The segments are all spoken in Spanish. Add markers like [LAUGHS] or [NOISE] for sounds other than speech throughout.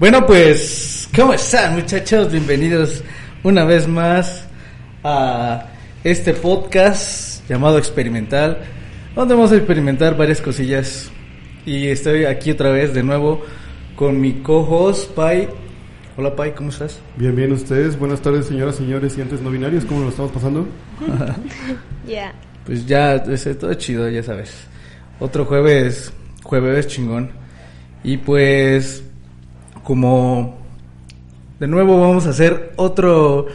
Bueno, pues, ¿cómo están muchachos? Bienvenidos una vez más a este podcast llamado Experimental, donde vamos a experimentar varias cosillas. Y estoy aquí otra vez de nuevo con mi co-host, Pai. Hola, Pai, ¿cómo estás? Bien, bien, ustedes. Buenas tardes, señoras, señores y antes no binarios. ¿Cómo lo estamos pasando? [LAUGHS] Ya. Pues ya, es todo chido, ya sabes. Otro jueves, jueves chingón. Y pues, como de nuevo vamos a hacer otro,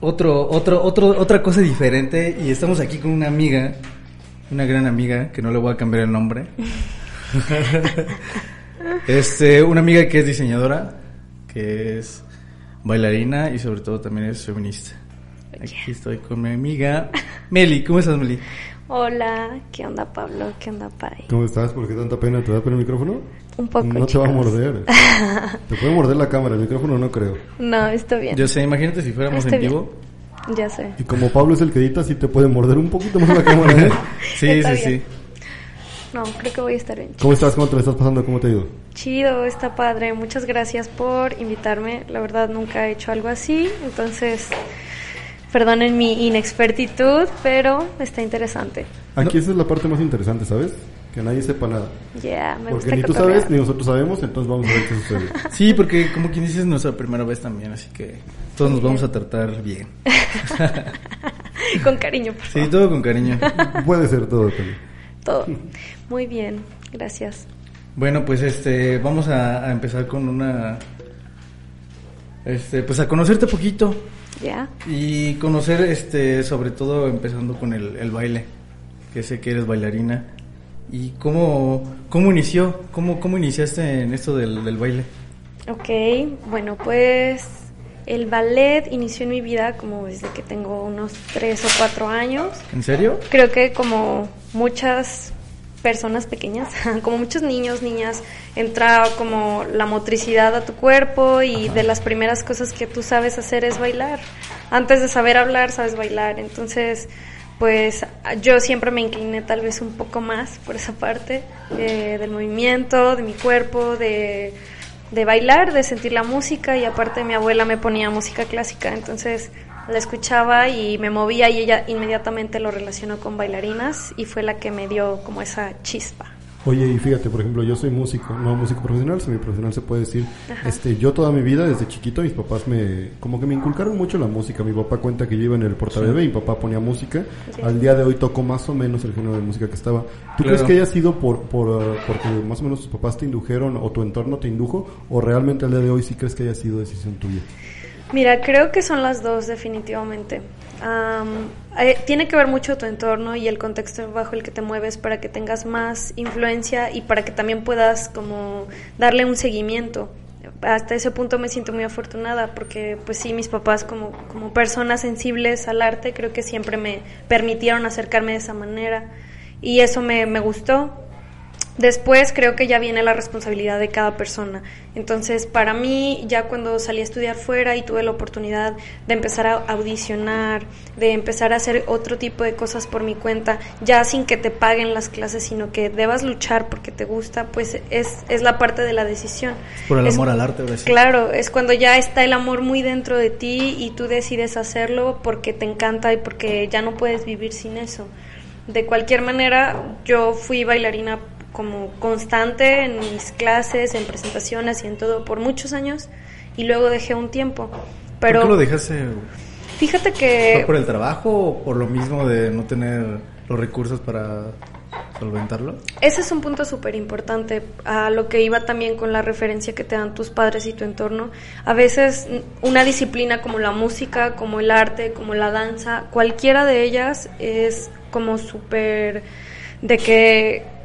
otro, otro, otro, otra cosa diferente. Y estamos aquí con una amiga, una gran amiga, que no le voy a cambiar el nombre. [LAUGHS] este, una amiga que es diseñadora, que es bailarina y sobre todo también es feminista. Aquí estoy con mi amiga Meli. ¿Cómo estás, Meli? Hola, ¿qué onda Pablo? ¿Qué onda Pai? ¿Cómo estás? ¿Por qué tanta pena? ¿Te da pena el micrófono? Un poco. No te va a chicos. morder. [LAUGHS] te puede morder la cámara, el micrófono no creo. No, está bien. Yo sé, imagínate si fuéramos Está en bien. vivo. Ya sé. Y como Pablo es el que edita, sí te puede morder un poquito más la cámara. ¿eh? [LAUGHS] Sí, Está sí, bien. sí. No, creo que voy a estar bien. ¿Cómo estás? ¿Cómo te lo estás pasando? ¿Cómo te ha ido? Chido, está padre. Muchas gracias por invitarme. La verdad nunca he hecho algo así, entonces perdonen mi inexpertitud, pero está interesante. Aquí esa es la parte más interesante, ¿sabes? Que nadie sepa nada. Ya, me Porque gusta ni tú cotorrear. sabes, ni nosotros sabemos, entonces vamos a ver qué sucede. [LAUGHS] Sí, porque como quien dice es nuestra primera vez también, así que todos nos vamos a tratar bien. [LAUGHS] Con cariño, por Sí, todo con cariño. [LAUGHS] Puede ser todo también. todo. Muy bien, gracias. Bueno, pues este, vamos a, a empezar con una, este, pues a conocerte poquito Ya. y conocer, este, sobre todo empezando con el, el baile, que sé que eres bailarina. ¿Y cómo, cómo inició? ¿Cómo, cómo iniciaste en esto del, del baile? Ok, bueno, pues el ballet inició en mi vida como desde que tengo unos tres o cuatro años. ¿En serio? Creo que como muchas personas pequeñas, [LAUGHS] como muchos niños, niñas, entra como la motricidad a tu cuerpo y de las primeras cosas que tú sabes hacer es bailar. Antes de saber hablar, sabes bailar. Entonces, pues yo siempre me incliné tal vez un poco más por esa parte eh, del movimiento, de mi cuerpo, de, de bailar, de sentir la música y aparte mi abuela me ponía música clásica, entonces la escuchaba y me movía y ella inmediatamente lo relacionó con bailarinas y fue la que me dio como esa chispa. Oye, y fíjate, por ejemplo, yo soy músico, no músico profesional, semiprofesional se puede decir. Ajá. Este, yo toda mi vida, desde chiquito, mis papás me, como que me inculcaron mucho la música. Mi papá cuenta que yo iba en el portabebé y mi papá ponía música. Sí. Al día de hoy toco más o menos el género de música que estaba. ¿Tú Claro. crees que haya sido por, por, uh, porque más o menos tus papás te indujeron o tu entorno te indujo? ¿O realmente al día de hoy sí crees que haya sido decisión tuya? Mira, creo que son las dos definitivamente. Eh, tiene que ver mucho tu entorno y el contexto bajo el que te mueves para que tengas más influencia y para que también puedas como darle un seguimiento. Hasta ese punto me siento muy afortunada porque pues sí, mis papás como, como personas sensibles al arte creo que siempre me permitieron acercarme de esa manera y eso me, me gustó. Después creo que ya viene la responsabilidad de cada persona. Entonces, para mí, ya cuando salí a estudiar fuera y tuve la oportunidad de empezar a audicionar, de empezar a hacer otro tipo de cosas por mi cuenta, ya sin que te paguen las clases, sino que debas luchar porque te gusta, pues es, es la parte de la decisión. Por el Es- amor al arte. Claro, es cuando ya está el amor muy dentro de ti y tú decides hacerlo porque te encanta y porque ya no puedes vivir sin eso. De cualquier manera, yo fui bailarina como constante en mis clases, en presentaciones y en todo por muchos años y luego dejé un tiempo. Pero ¿Por qué lo dejaste? fíjate ¿Fue que por el trabajo o por lo mismo de no tener los recursos para solventarlo? Ese es un punto súper importante, a lo que iba también con la referencia que te dan tus padres y tu entorno. A veces mm, una disciplina como la música, como el arte, como la danza, cualquiera de ellas es como súper de que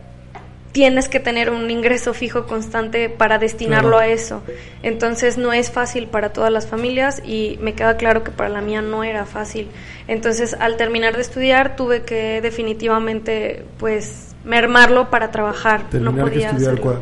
tienes que tener un ingreso fijo constante para destinarlo Claro. a eso. Entonces no es fácil para todas las familias y me queda claro que para la mía no era fácil. Entonces al terminar de estudiar tuve que definitivamente pues mermarlo para trabajar. Terminar no que podía estudiar cuál-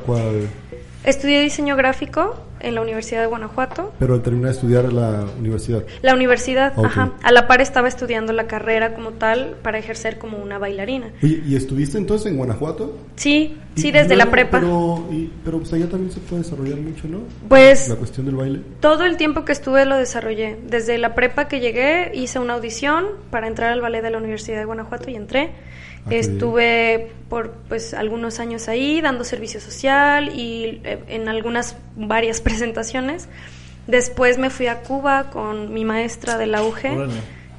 Estudié diseño gráfico en la Universidad de Guanajuato. Pero al terminar de estudiar en la universidad. La universidad, ajá. A la par estaba estudiando la carrera como tal para ejercer como una bailarina. ¿y estuviste entonces en Guanajuato? Sí, sí, desde la prepa. Pero, y- pero pues allá también se puede desarrollar mucho, ¿no? Pues La cuestión del baile. todo el tiempo que estuve lo desarrollé. Desde la prepa que llegué hice una audición para entrar al ballet de la Universidad de Guanajuato y entré. Ah. Estuve por pues algunos años ahí dando servicio social y eh, en algunas varias [LAUGHS] presentaciones. Después me fui a Cuba con mi maestra de la UG.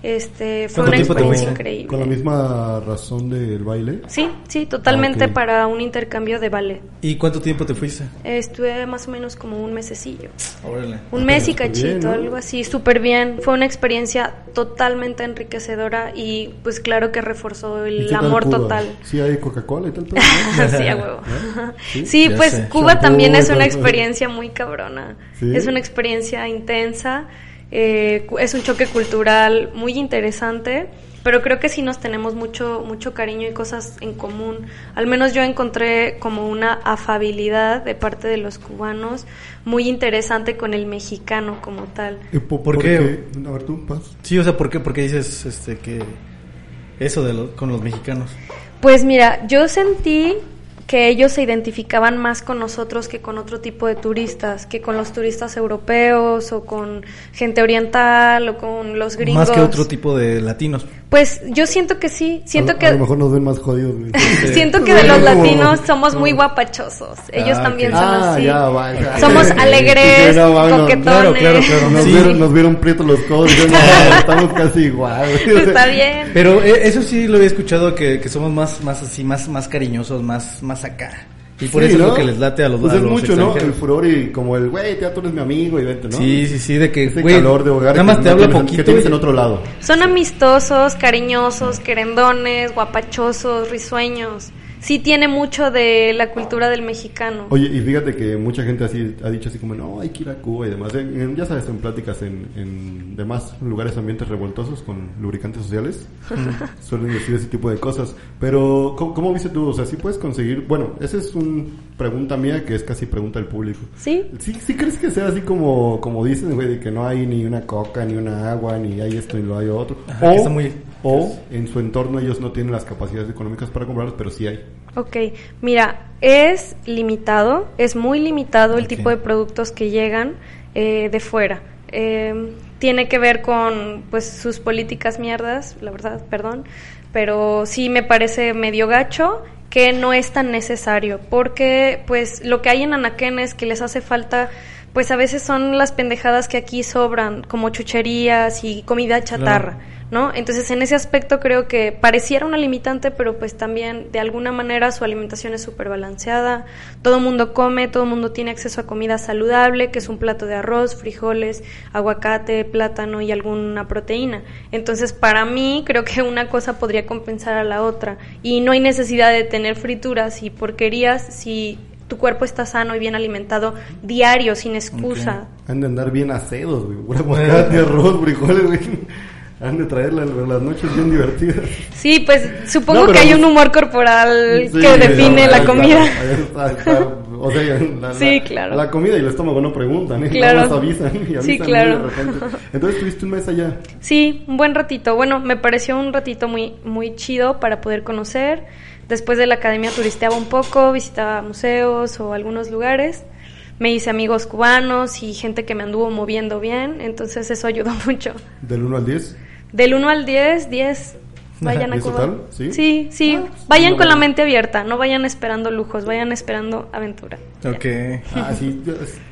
Este fue ¿Cuánto una experiencia increíble. Con la misma razón del baile. Sí, sí, totalmente Ah, para un intercambio de ballet. ¿Y cuánto tiempo te fuiste? Estuve más o menos como un mesecillo. Órale. Un mes y cachito, bien, ¿no? algo así, súper bien. Fue una experiencia totalmente enriquecedora y pues claro que reforzó ¿Y el qué tal amor Cuba? total. Sí, hay Coca-Cola y tal. pero, ¿no? [LAUGHS] sí, a huevo. [LAUGHS] ¿Sí? Sí, Ya pues sé. Cuba Shampoo también es una experiencia muy cabrona. ¿Sí? Es una experiencia intensa, eh, cu- es un choque cultural muy interesante, pero creo que sí nos tenemos mucho, mucho cariño y cosas en común. Al menos yo encontré como una afabilidad de parte de los cubanos muy interesante con el mexicano como tal. ¿Y po- ¿Por qué? porque- A ver, tú, Paz. Sí, o sea, ¿por qué? Porque dices este, que eso de lo- con los mexicanos. Pues mira, yo sentí que ellos se identificaban más con nosotros que con otro tipo de turistas, que con los turistas europeos o con gente oriental o con los gringos. Más que otro tipo de latinos. Pues yo siento que sí, siento a, que a lo mejor nos ven más jodidos. [LAUGHS] siento que de los [LAUGHS] latinos somos muy guapachosos. Ellos Ah, también ok. son Ah, así. ya, va, ya. Somos alegres, no, va, no, coquetones. claro, claro, claro. Nos, Sí. vieron, nos vieron prietos los codos. no, [LAUGHS] estamos casi igual. güey. Está bien. Pero eh, eso sí lo había escuchado que, que somos más, más así, más, más cariñosos, más, más acá. Y por Sí, eso es ¿no? lo que les late a los, Pues a es los mucho, ¿no? El furor y como el, güey, ya tú eres mi amigo y vente, ¿no? Sí, sí, sí, de que, Ese güey, calor de hogar nada que más no te habla tienes en- poquito. Que tienes en otro lado. Son amistosos, cariñosos, querendones, guapachosos, risueños. Sí tiene mucho de la cultura del mexicano. Oye, y fíjate que mucha gente así ha dicho así como, no, hay que ir a Cuba y demás. En- en- ya sabes, en pláticas en, en demás lugares, ambientes revoltosos con lubricantes sociales, [LAUGHS] suelen decir ese tipo de cosas. Pero, ¿cómo, cómo viste tú? O sea, ¿sí puedes conseguir? Bueno, esa es una pregunta mía que es casi pregunta del público. ¿Sí? ¿Sí, sí crees que sea así como, como dicen, güey, de que no hay ni una coca, ni una agua, ni hay esto y lo hay otro? Ajá, o, que está muy- o en su entorno ellos no tienen las capacidades económicas para comprarlos, pero sí hay. Ok, mira, es limitado, es muy limitado el tipo de productos que llegan eh, de fuera. Eh, tiene que ver con pues sus políticas mierdas, la verdad, perdón, pero sí me parece medio gacho que no es tan necesario, porque pues lo que hay en Anaquén es que les hace falta pues a veces son las pendejadas que aquí sobran, como chucherías y comida chatarra. ¿No? Entonces, en ese aspecto creo que pareciera una limitante, pero pues también de alguna manera su alimentación es súper balanceada. Todo el mundo come, todo el mundo tiene acceso a comida saludable, que es un plato de arroz, frijoles, aguacate, plátano y alguna proteína. Entonces, para mí, creo que una cosa podría compensar a la otra. Y no hay necesidad de tener frituras y porquerías si tu cuerpo está sano y bien alimentado diario, sin excusa. Han de andar bien acedos, güey. Pura aguacate, arroz, frijoles, güey. Han de traer la- las noches bien divertidas. Sí, pues supongo No, pero que hay un humor corporal Sí, que define no, la comida. está, ahí está, está. O sea, la, [LAUGHS] Sí, la- claro. La comida y el estómago no preguntan, ¿eh? Claro. Nada más avisan y avisan Sí, claro. de repente. Entonces estuviste un mes allá. Sí, un buen ratito. Bueno, me pareció un ratito muy, muy chido para poder conocer. Después de la academia turisteaba un poco, visitaba museos o algunos lugares. Me hice amigos cubanos y gente que me anduvo moviendo bien, entonces eso ayudó [LAUGHS] mucho. Del 1 al 10. Del 1 al 10, 10. [LAUGHS] Vayan a ¿Es Cuba. total? ¿Sí? sí, sí. Ah, vayan no, con la mente abierta, no vayan esperando lujos, vayan esperando aventura. Ok. Ah, sí,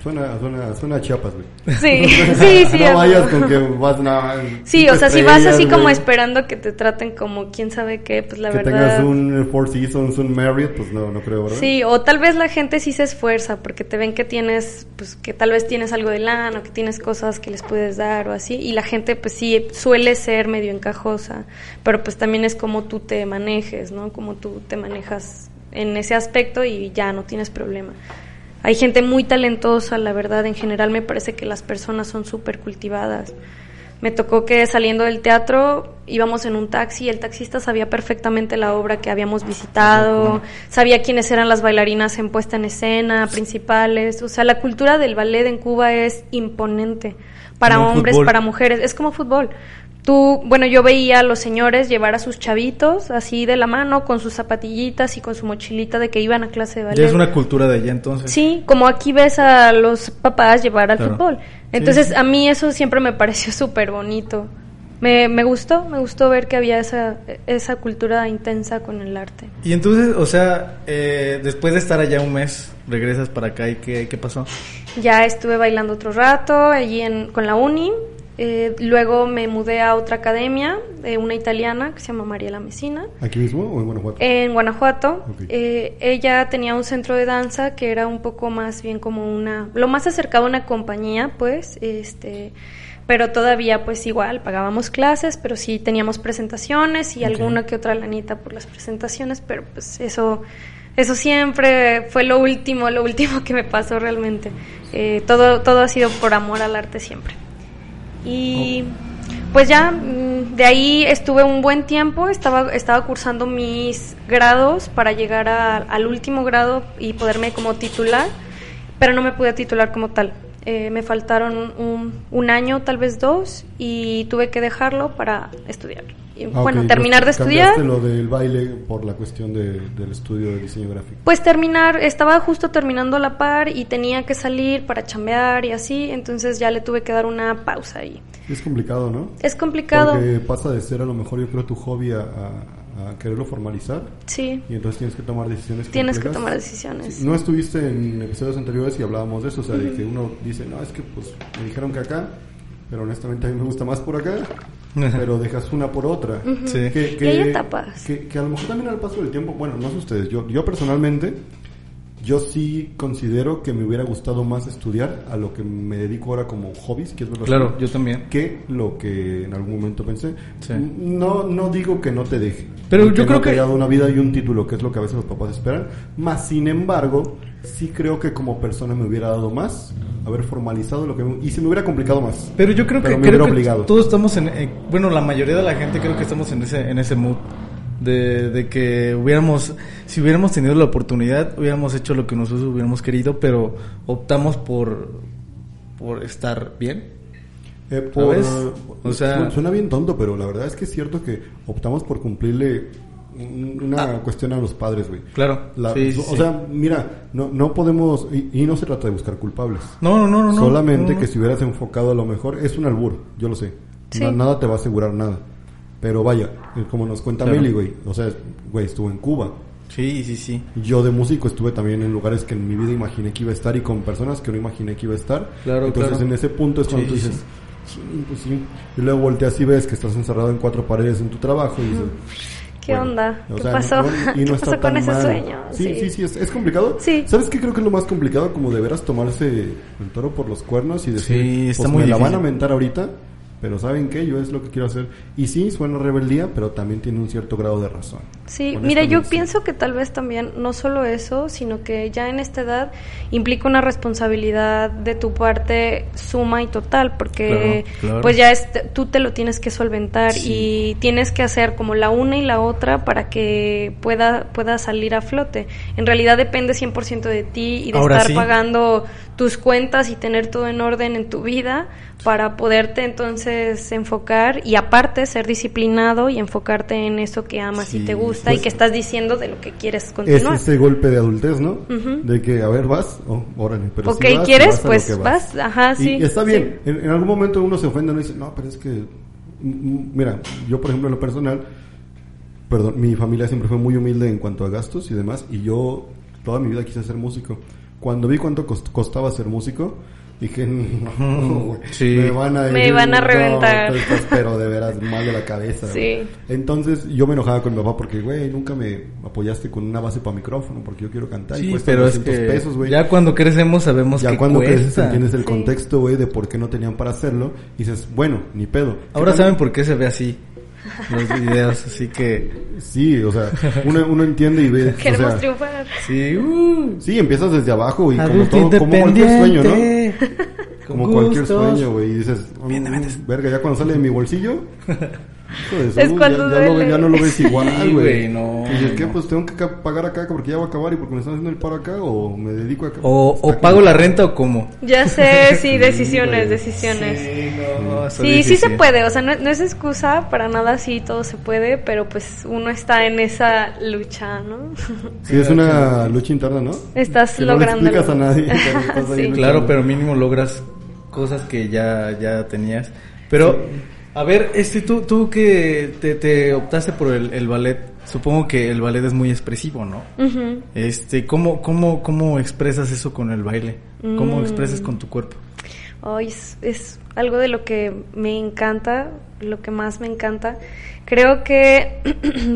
suena, suena, suena a Chiapas, güey. Sí, [LAUGHS] sí, sí. no vayas [LAUGHS] con que vas nada. Sí, o sea, si vas así como esperando que te traten como quién sabe qué, pues la que verdad. tengas un Four Seasons, un Marriott, pues no, no creo, ¿verdad? Sí, o tal vez la gente sí se esfuerza porque te ven que tienes, pues que tal vez tienes algo de lana o que tienes cosas que les puedes dar o así. Y la gente pues sí suele ser medio encajosa, pero pues también es como tú te manejes, ¿no? Como tú te manejas en ese aspecto y ya no tienes problema. Hay gente muy talentosa, la verdad, en general me parece que las personas son súper cultivadas. Me tocó que saliendo del teatro íbamos en un taxi, el taxista sabía perfectamente la obra que habíamos visitado, sabía quiénes eran las bailarinas en puesta en escena, principales, o sea, la cultura del ballet en Cuba es imponente para hombres, fútbol. para mujeres, es como fútbol. Tú, bueno, yo veía a los señores llevar a sus chavitos así de la mano con sus zapatillitas y con su mochilita de que iban a clase de ballet. Ya es una cultura de allá entonces. Sí, como aquí ves a los papás llevar al Claro. fútbol. Entonces, sí. a mí eso siempre me pareció [LAUGHS] súper bonito. Me, me gustó, me gustó ver que había esa, esa cultura intensa con el arte. Y entonces, o sea, eh, después de estar allá un mes, regresas para acá y ¿qué, qué pasó? Ya estuve bailando otro rato allí en, con la uni. Eh, luego me mudé a otra academia, de una italiana que se llama Mariela Mesina. ¿Aquí mismo o en Guanajuato? En Guanajuato, eh, ella tenía un centro de danza que era un poco más bien como una, lo más acercado a una compañía, pues, este, pero todavía pues igual pagábamos clases, pero sí teníamos presentaciones y alguna que otra lanita por las presentaciones, pero pues eso, eso siempre fue lo último, lo último que me pasó realmente. Eh, todo, todo ha sido por amor al arte siempre. Y pues ya mm, de ahí estuve un buen tiempo, estaba, estaba cursando mis grados para llegar al último grado y poderme como titular, pero no me pude titular como tal. Eh, me faltaron un, un año, tal vez dos, y tuve que dejarlo para estudiar. Y, Ah, bueno, terminar de estudiar. lo del baile por la cuestión de- del estudio de diseño gráfico. Pues terminar, estaba justo terminando a la par y tenía que salir para chambear y así, entonces ya le tuve que dar una pausa ahí. Es complicado, ¿no? Es complicado, Porque pasa de ser a lo mejor yo creo tu hobby a, a- a quererlo formalizar sí, y entonces tienes que tomar decisiones tienes que complejas. tomar decisiones. Sí, No estuviste en episodios anteriores y hablábamos de eso, o sea, de que uno dice, no, es que pues me dijeron que acá, pero honestamente a mí me gusta más por acá, pero dejas una por otra. Sí. Que, Y hay etapas. Que, que a lo mejor también al paso del tiempo, bueno, no sé ustedes, yo, yo personalmente, yo sí considero que me hubiera gustado más estudiar a lo que me dedico ahora como hobbies, que es verdad. Claro, yo también. Que lo que en algún momento pensé. Sí. No, no digo que no te deje. Pero yo creo no te que- haya dado una vida y un título, que es lo que a veces los papás esperan. Más sin embargo, sí creo que como persona me hubiera dado más, haber formalizado lo que me- y se me hubiera complicado más. Pero yo creo Pero que, me creo hubiera que obligado. todos estamos en, eh, bueno, la mayoría de la gente creo que estamos en ese, en ese mood de, de que hubiéramos, si hubiéramos tenido la oportunidad, hubiéramos hecho lo que nosotros hubiéramos querido, pero optamos por, por estar bien. Eh. O sea- su- suena bien tonto, pero la verdad es que es cierto que optamos por cumplirle un- una cuestión a los padres, güey. Claro. La- Ah. Sí, sí, o sí. sea, mira, no, no podemos, y, y no se trata de buscar culpables. no, no, no, no. Solamente no. que si hubieras enfocado a lo mejor, es un albur, yo lo sé. Sí. Na- nada te va a asegurar nada. Pero vaya, eh, como nos cuenta Claro. Meli, güey, o sea, güey, estuvo en Cuba. Sí, sí, sí. Yo de músico estuve también en lugares que en mi vida imaginé que iba a estar y con personas que no imaginé que iba a estar. Claro, Entonces claro. en ese punto es cuando Sí, tú dices, "Sí, pues sí. Y luego volteas y ves que estás encerrado en cuatro paredes en tu trabajo y dices, ¿Qué bueno, onda? o ¿Qué sea, pasó? no- y no [LAUGHS] ¿Qué está pasó con tan ese mal. sueño? Sí, sí, sí, es, es complicado. Sí. ¿Sabes qué creo que es lo más complicado? Como de veras tomarse el toro por los cuernos y decir, Sí, está pues muy me la van a difícil. mentar ahorita, pero ¿saben qué? Yo es lo que quiero hacer. Y sí, suena rebeldía, pero también tiene un cierto grado de razón. Sí, mira, yo sí. pienso que tal vez también no solo eso, sino que ya en esta edad implica una responsabilidad de tu parte suma y total, porque Claro, claro. pues ya es- tú te lo tienes que solventar Sí. y tienes que hacer como la una y la otra para que pueda pueda salir a flote. En realidad depende 100% de ti y de Ahora estar sí. pagando tus cuentas y tener todo en orden en tu vida para poderte entonces enfocar y aparte ser disciplinado y enfocarte en eso que amas y te gusta pues- y que estás diciendo de lo que quieres Es continuar. ese golpe de adultez, ¿no? De que, a ver, vas, oh, órale, pero Ok, si vas, ¿quieres? vas Pues vas, ajá, sí, Y está sí. bien, en, en algún momento uno se ofende, no dice, no, pero es que, mm, mm, mira, yo por ejemplo en lo personal, perdón, mi familia siempre fue muy humilde en cuanto a gastos y demás, y yo toda mi vida quise ser músico. Cuando vi cuánto cost- costaba ser músico, dije, [LAUGHS] no, güey, Sí. me van a, Me van a no, reventar. estás, pero de veras mal de la cabeza. Sí. Entonces yo me enojaba con mi papá porque, güey, nunca me apoyaste con una base para micrófono porque yo quiero cantar y Sí, cuesta pero es 200 que pesos, güey. ya cuando crecemos sabemos Ya que cuando cuesta. creces entiendes el Sí. contexto, güey, de por qué no tenían para hacerlo. Y dices, bueno, ni pedo. Ahora ¿Qué saben por qué se ve así los videos, así que Sí, o sea, uno, uno entiende y ve. o Queremos sea, triunfar. sí, uh, sí, empiezas desde abajo y como todo, como cualquier sueño, ¿no? Como cualquier gustos. sueño, güey. Y dices, Bien te "Mm, metes". verga, ya cuando sale de mi bolsillo. Su, Es cuando ya, ya, lo, ya no lo ves igual, Sí, güey. no, Y ¿qué? no. Pues tengo que pagar acá porque ya va a acabar y porque me están haciendo el paro acá o me dedico acá. O, o pago la renta o cómo. Ya sé, sí, [LAUGHS] Sí, decisiones, decisiones. Sí, no, está Sí, sí se puede, o sea, no, no es excusa para nada, sí, todo se puede, pero pues uno está en esa lucha, ¿no? [LAUGHS] Sí, es una lucha interna, ¿no? Estás Que no le explicas a nadie. [LAUGHS] que estás Sí. Claro, pero mínimo logras cosas que ya, ya tenías. Pero, a ver, este, tú, tú que te, te optaste por el, el ballet, supongo que el ballet es muy expresivo, ¿no? Este, ¿cómo, cómo, cómo expresas eso con el baile? ¿Cómo Mm. expresas con tu cuerpo? Ay, es, es algo de lo que me encanta, lo que más me encanta. Creo que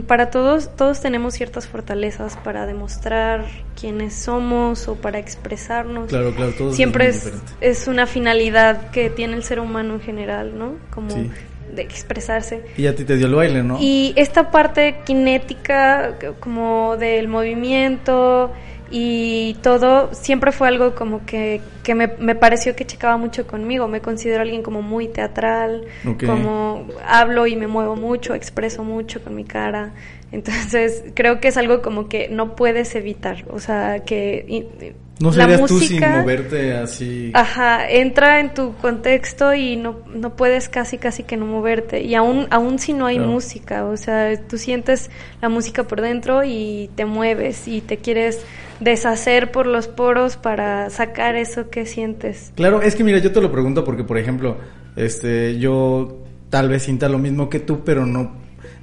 [CLEARS THROAT] para todos, todos tenemos ciertas fortalezas para demostrar quiénes somos o para expresarnos. Claro, claro, todos Siempre es es una finalidad que tiene el ser humano en general, ¿no? Como Sí. De expresarse. Y a ti te dio el baile, ¿no? Y esta parte cinética, como del movimiento y todo, siempre fue algo como que, que me, me pareció que checaba mucho conmigo. Me considero alguien como muy teatral, como hablo y me muevo mucho, expreso mucho con mi cara. Entonces, creo que es algo como que no puedes evitar. O sea, que y- no la serías tú sin música- moverte así. Ajá, entra en tu contexto y no, no puedes casi casi que no moverte. Y aún, aún si no hay Claro. música, o sea, tú sientes la música por dentro y te mueves y te quieres deshacer por los poros para sacar eso que sientes. Claro, es que mira, yo te lo pregunto porque, por ejemplo, este, yo tal vez sienta lo mismo que tú, pero no,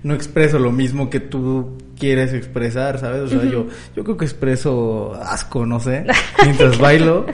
no expreso lo mismo que tú quieres expresar, ¿sabes? O sea, yo, yo creo que expreso asco, no sé, [LAUGHS] mientras bailo.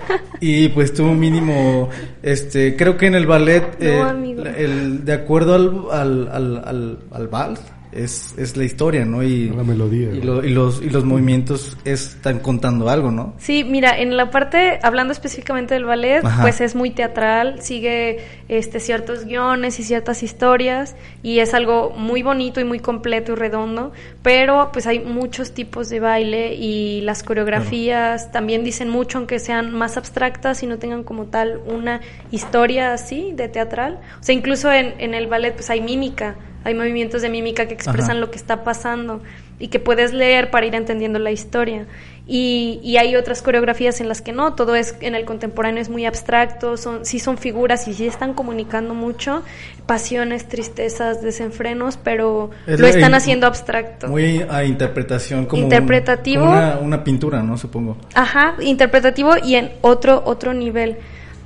Y pues tú mínimo, este, creo que en el ballet, No, eh, amigo. el, de acuerdo al, al, al, al, al vals, es, es la historia, ¿no? Y, La melodía. y, lo- y los, y los movimientos están contando algo, ¿no? Sí, mira, en la parte, hablando específicamente del ballet, Ajá. pues es muy teatral, sigue este ciertos guiones y ciertas historias y es algo muy bonito y muy completo y redondo, pero pues hay muchos tipos de baile y las coreografías también dicen mucho, aunque sean más abstractas y no tengan como tal una historia así de teatral. O sea, incluso en, en el ballet pues hay mímica, hay movimientos de mímica que expresan Ajá. lo que está pasando y que puedes leer para ir entendiendo la historia. Y, y hay otras coreografías en las que no, todo es en el contemporáneo es muy abstracto, son, sí son figuras y sí están comunicando mucho, pasiones, tristezas, desenfrenos, pero Es lo están haciendo abstracto. Muy a interpretación como un- Interpretativo. como una, una pintura, ¿no? Supongo. Ajá, interpretativo y en otro, otro nivel.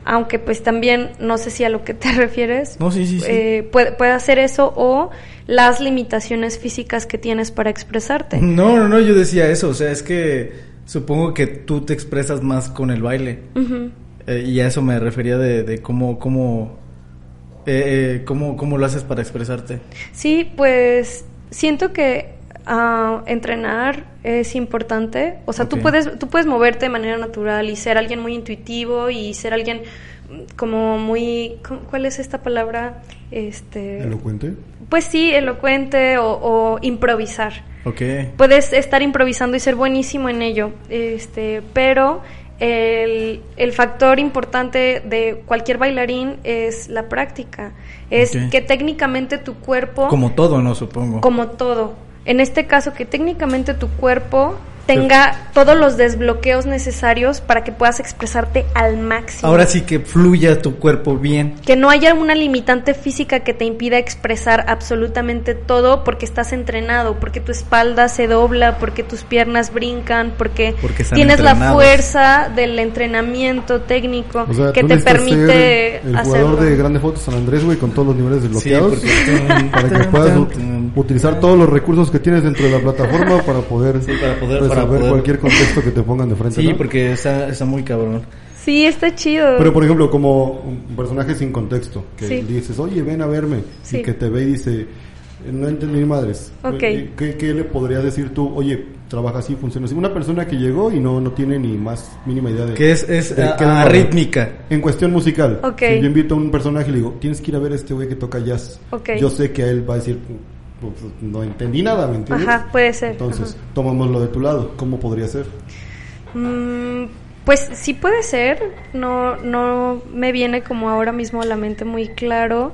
Aunque pues también, no sé si a lo que te [LAUGHS] refieres, No, sí, sí, sí. eh, puede, puede hacer eso o las limitaciones físicas que tienes para expresarte. [LAUGHS] No, no, no, yo decía eso, o sea, es que supongo que tú te expresas más con el baile. Eh, y a eso me refería de, de cómo, cómo, eh, eh, cómo, cómo lo haces para expresarte. Sí, pues siento que ah, entrenar es importante. O sea, Ok. tú puedes tú puedes moverte de manera natural y ser alguien muy intuitivo y ser alguien como muy ¿cómo- ¿cuál es esta palabra? Este ¿Elocuente? pues sí, elocuente o, o improvisar. Ok. Puedes estar improvisando y ser buenísimo en ello, este, pero el, el factor importante de cualquier bailarín es la práctica. Es que técnicamente tu cuerpo, Como todo, ¿no? Supongo. como todo, en este caso que técnicamente tu cuerpo tenga todos los desbloqueos necesarios para que puedas expresarte al máximo. Ahora sí que fluya tu cuerpo bien. Que no haya una limitante física que te impida expresar absolutamente todo porque estás entrenado, porque tu espalda se dobla, porque tus piernas brincan, porque, tienes la fuerza del entrenamiento técnico O sea, que te permite ser el hacerlo. jugador de Grande Fotos San Andrés, güey, con todos los niveles desbloqueados. Sí, porque- para que puedas ut- utilizar todos los recursos que tienes dentro de la plataforma para poder, Sí, para poder- para poder. cualquier contexto que te pongan de frente. Sí, ¿no? porque está, está muy cabrón. Sí, está chido. Pero por ejemplo, como un personaje sin contexto, que Sí. dices, oye, ven a verme, Sí. y que te ve y dice, no entendí madres. Ok. Eh, ¿Qué, qué le podrías decir tú? Oye, trabaja así, funciona así. Una persona que llegó y no, no tiene ni más mínima idea de... Que es, es de a- qué va. arrítmica. En cuestión musical, Ok. si yo invito a un personaje y le digo, tienes que ir a ver a este güey que toca jazz. Ok. Yo sé que él va a decir, "Pues, no entendí nada, ¿me entiendes? Ajá, puede ser. Entonces, Ajá. tomamos lo de tu lado. ¿Cómo podría ser? Mm, pues sí puede ser, no, no me viene como ahora mismo a la mente muy claro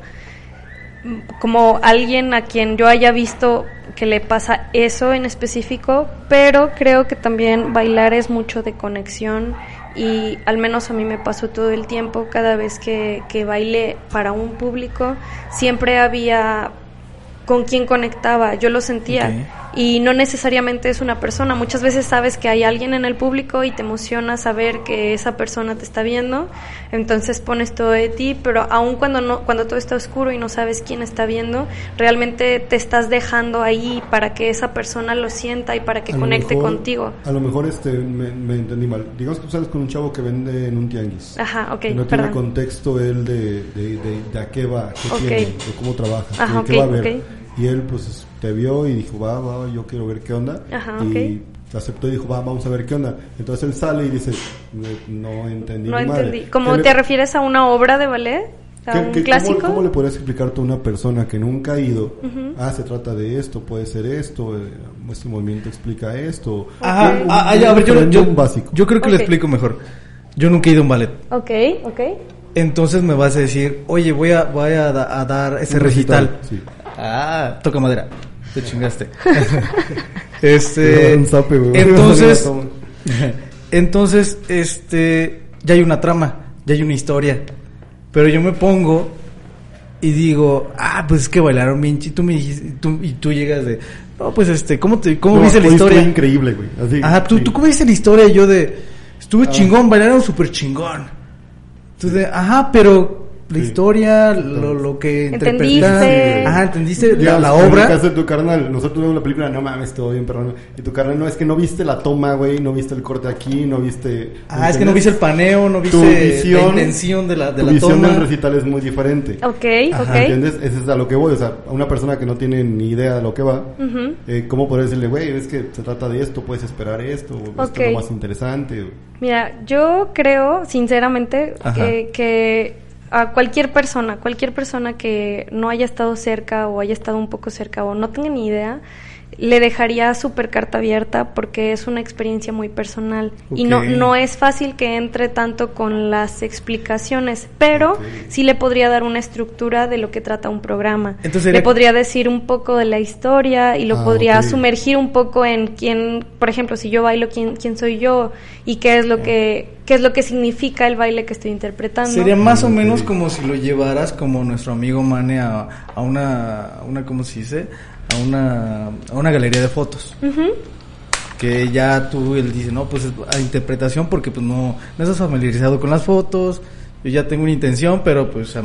como alguien a quien yo haya visto que le pasa eso en específico, pero creo que también bailar es mucho de conexión y al menos a mí me pasó todo el tiempo, cada vez que, que bailé para un público, siempre había con quien conectaba, yo lo sentía. Y no necesariamente es una persona, muchas veces sabes que hay alguien en el público y te emociona saber que esa persona te está viendo, entonces pones todo de ti, pero aun cuando no cuando todo está oscuro y no sabes quién está viendo, realmente te estás dejando ahí para que esa persona lo sienta y para que conecte contigo. A lo mejor este me, entendí mal. Digamos que tú sales con un chavo que vende en un tianguis. Ajá, ok. no tiene contexto él de, de, a qué va, qué tiene, de cómo trabaja, qué, va a ver. Y él pues te vio y dijo, va, va, yo quiero ver qué onda. y aceptó y dijo, va, vamos a ver qué onda. Entonces él sale y dice, no entendí. No entendí. ¿Cómo te refieres a una obra de ballet? ¿A un clásico? ¿cómo, le podrías explicar tú a una persona que nunca ha ido? Ah, se trata de esto, puede ser esto, eh, este movimiento explica esto. Ajá, ah, a ver, yo, yo, básico. yo creo que le explico mejor. Yo nunca he ido a un ballet. Ok, ok. Entonces me vas a decir, oye, voy a, voy a, dar ese recital. Sí. Ah, toca madera. Te chingaste. [LAUGHS] este. entonces. [LAUGHS] entonces, este. Ya hay una trama, ya hay una historia. Pero yo me pongo y digo, ah, pues es que bailaron bien. Y tú me dijiste, tú, y tú llegas de, no, pues este, ¿cómo, te, cómo viste la historia? increíble, güey. Así, Ajá, ¿tú, ¿tú cómo viste la historia? Y yo de, estuvo ah. chingón, bailaron súper chingón. Entonces, ajá, pero la historia, lo, lo, que ¿Entendiste? Ajá, entendiste la, la obra. En el caso de tu carnal, nosotros vemos la película, no mames, todo bien, pero Y tu carnal, no, es que no viste la toma, güey, no viste el corte aquí, no viste... Ah, es que no viste el paneo, no viste visión, la intención de la, de tu la visión del recital es muy diferente. Ok, ok. ¿Entiendes? Ese es a lo que voy, o sea, a una persona que no tiene ni idea de lo que va, eh, ¿cómo podría decirle, güey, es que se trata de esto, puedes esperar esto, esto es lo más interesante? Mira, yo creo, sinceramente, que, que a cualquier persona, cualquier persona que no haya estado cerca o haya estado un poco cerca o no tenga ni idea, le dejaría súper carta abierta porque es una experiencia muy personal y no, no es fácil que entre tanto con las explicaciones, pero sí le podría dar una estructura de lo que trata un programa. Entonces, le podría decir un poco de la historia y lo ah, podría sumergir un poco en quién, por ejemplo, si yo bailo, quién, quién soy yo y qué es lo que qué es lo que significa el baile que estoy interpretando. Sería más o menos como si lo llevaras como nuestro amigo Mane a, a una, una, ¿cómo se dice? A una, a una galería de fotos. Que ya tú, él dice, no, pues a interpretación porque pues no, no estás familiarizado con las fotos, yo ya tengo una intención, pero pues...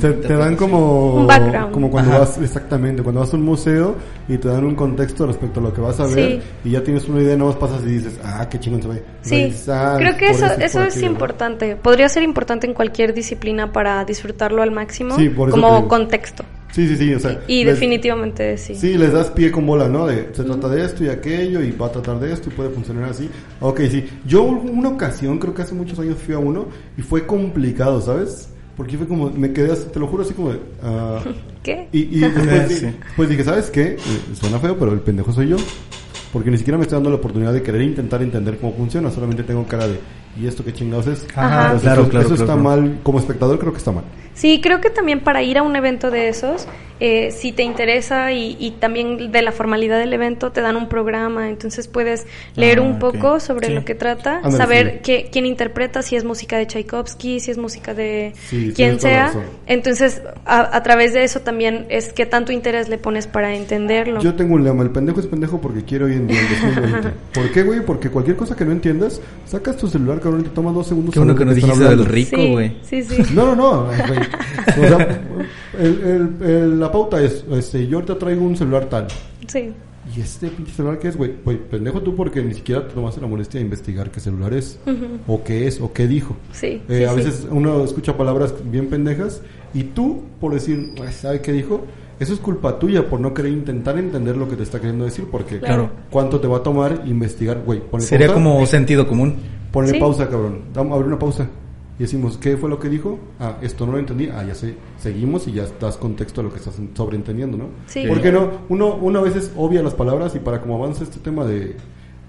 te, dan como... Como cuando vas, exactamente, cuando vas a un museo y te dan un contexto respecto a lo que vas a ver y ya tienes una idea, no más pasas y dices, ah, qué chingón se ve. Sí, ah, creo que eso, eso es importante. Podría ser importante en cualquier disciplina para disfrutarlo al máximo, como contexto. Sí, sí, sí, o sea. Y definitivamente sí. Sí, les das pie con bola, ¿no? De, se trata de esto y aquello y va a tratar de esto y puede funcionar así. Ok, sí. Yo una ocasión, creo que hace muchos años fui a uno y fue complicado, ¿sabes? Porque fue como, me quedé, te lo juro, así como de... Uh, [LAUGHS] ¿Qué? Y, y [LAUGHS] después, pues dije, ¿sabes qué? Eh, suena feo, pero el pendejo soy yo. Porque ni siquiera me estoy dando la oportunidad de querer intentar entender cómo funciona, solamente tengo cara de, ¿y esto qué chingados es? Ajá. claro, claro. Eso está mal, como espectador creo que está mal. Sí, creo que también para ir a un evento de esos, eh, si te interesa y, también de la formalidad del evento, te dan un programa, entonces puedes leer un ah, poco sobre lo que trata, saber quién interpreta, si es música de Tchaikovsky, si es música de quien sea. Entonces, a, través de eso también es que tanto interés le pones para entenderlo. Yo tengo un lema, el pendejo es pendejo porque quiero hoy en día. [LAUGHS] ¿Por qué, güey? Porque cualquier cosa que no entiendas, sacas tu celular, cabrón, y te toma dos segundos. Qué bueno que nos dijiste del rico, güey. Sí, sí, No, no, no. [LAUGHS] O sea, el, la pauta es, este, yo te traigo un celular tal. Sí. ¿Y este pinche celular qué es, güey? Pues pendejo tú porque ni siquiera te tomaste la molestia de investigar qué celular es, o qué es, o qué dijo. Sí. Eh, a veces uno escucha palabras bien pendejas y tú, por decir, ¿sabe qué dijo? Eso es culpa tuya por no querer intentar entender lo que te está queriendo decir, porque claro. ¿cuánto te va a tomar investigar, güey? Sería como sentido común. Ponle pausa, cabrón. Vamos a abrir una pausa y decimos, ¿qué fue lo que dijo? Ah, esto no lo entendí. Ah, ya sé, seguimos y ya das contexto a lo que estás sobreentendiendo, ¿no? Sí. ¿Por qué no? Uno, uno a veces obvia las palabras y para como avanza este tema de,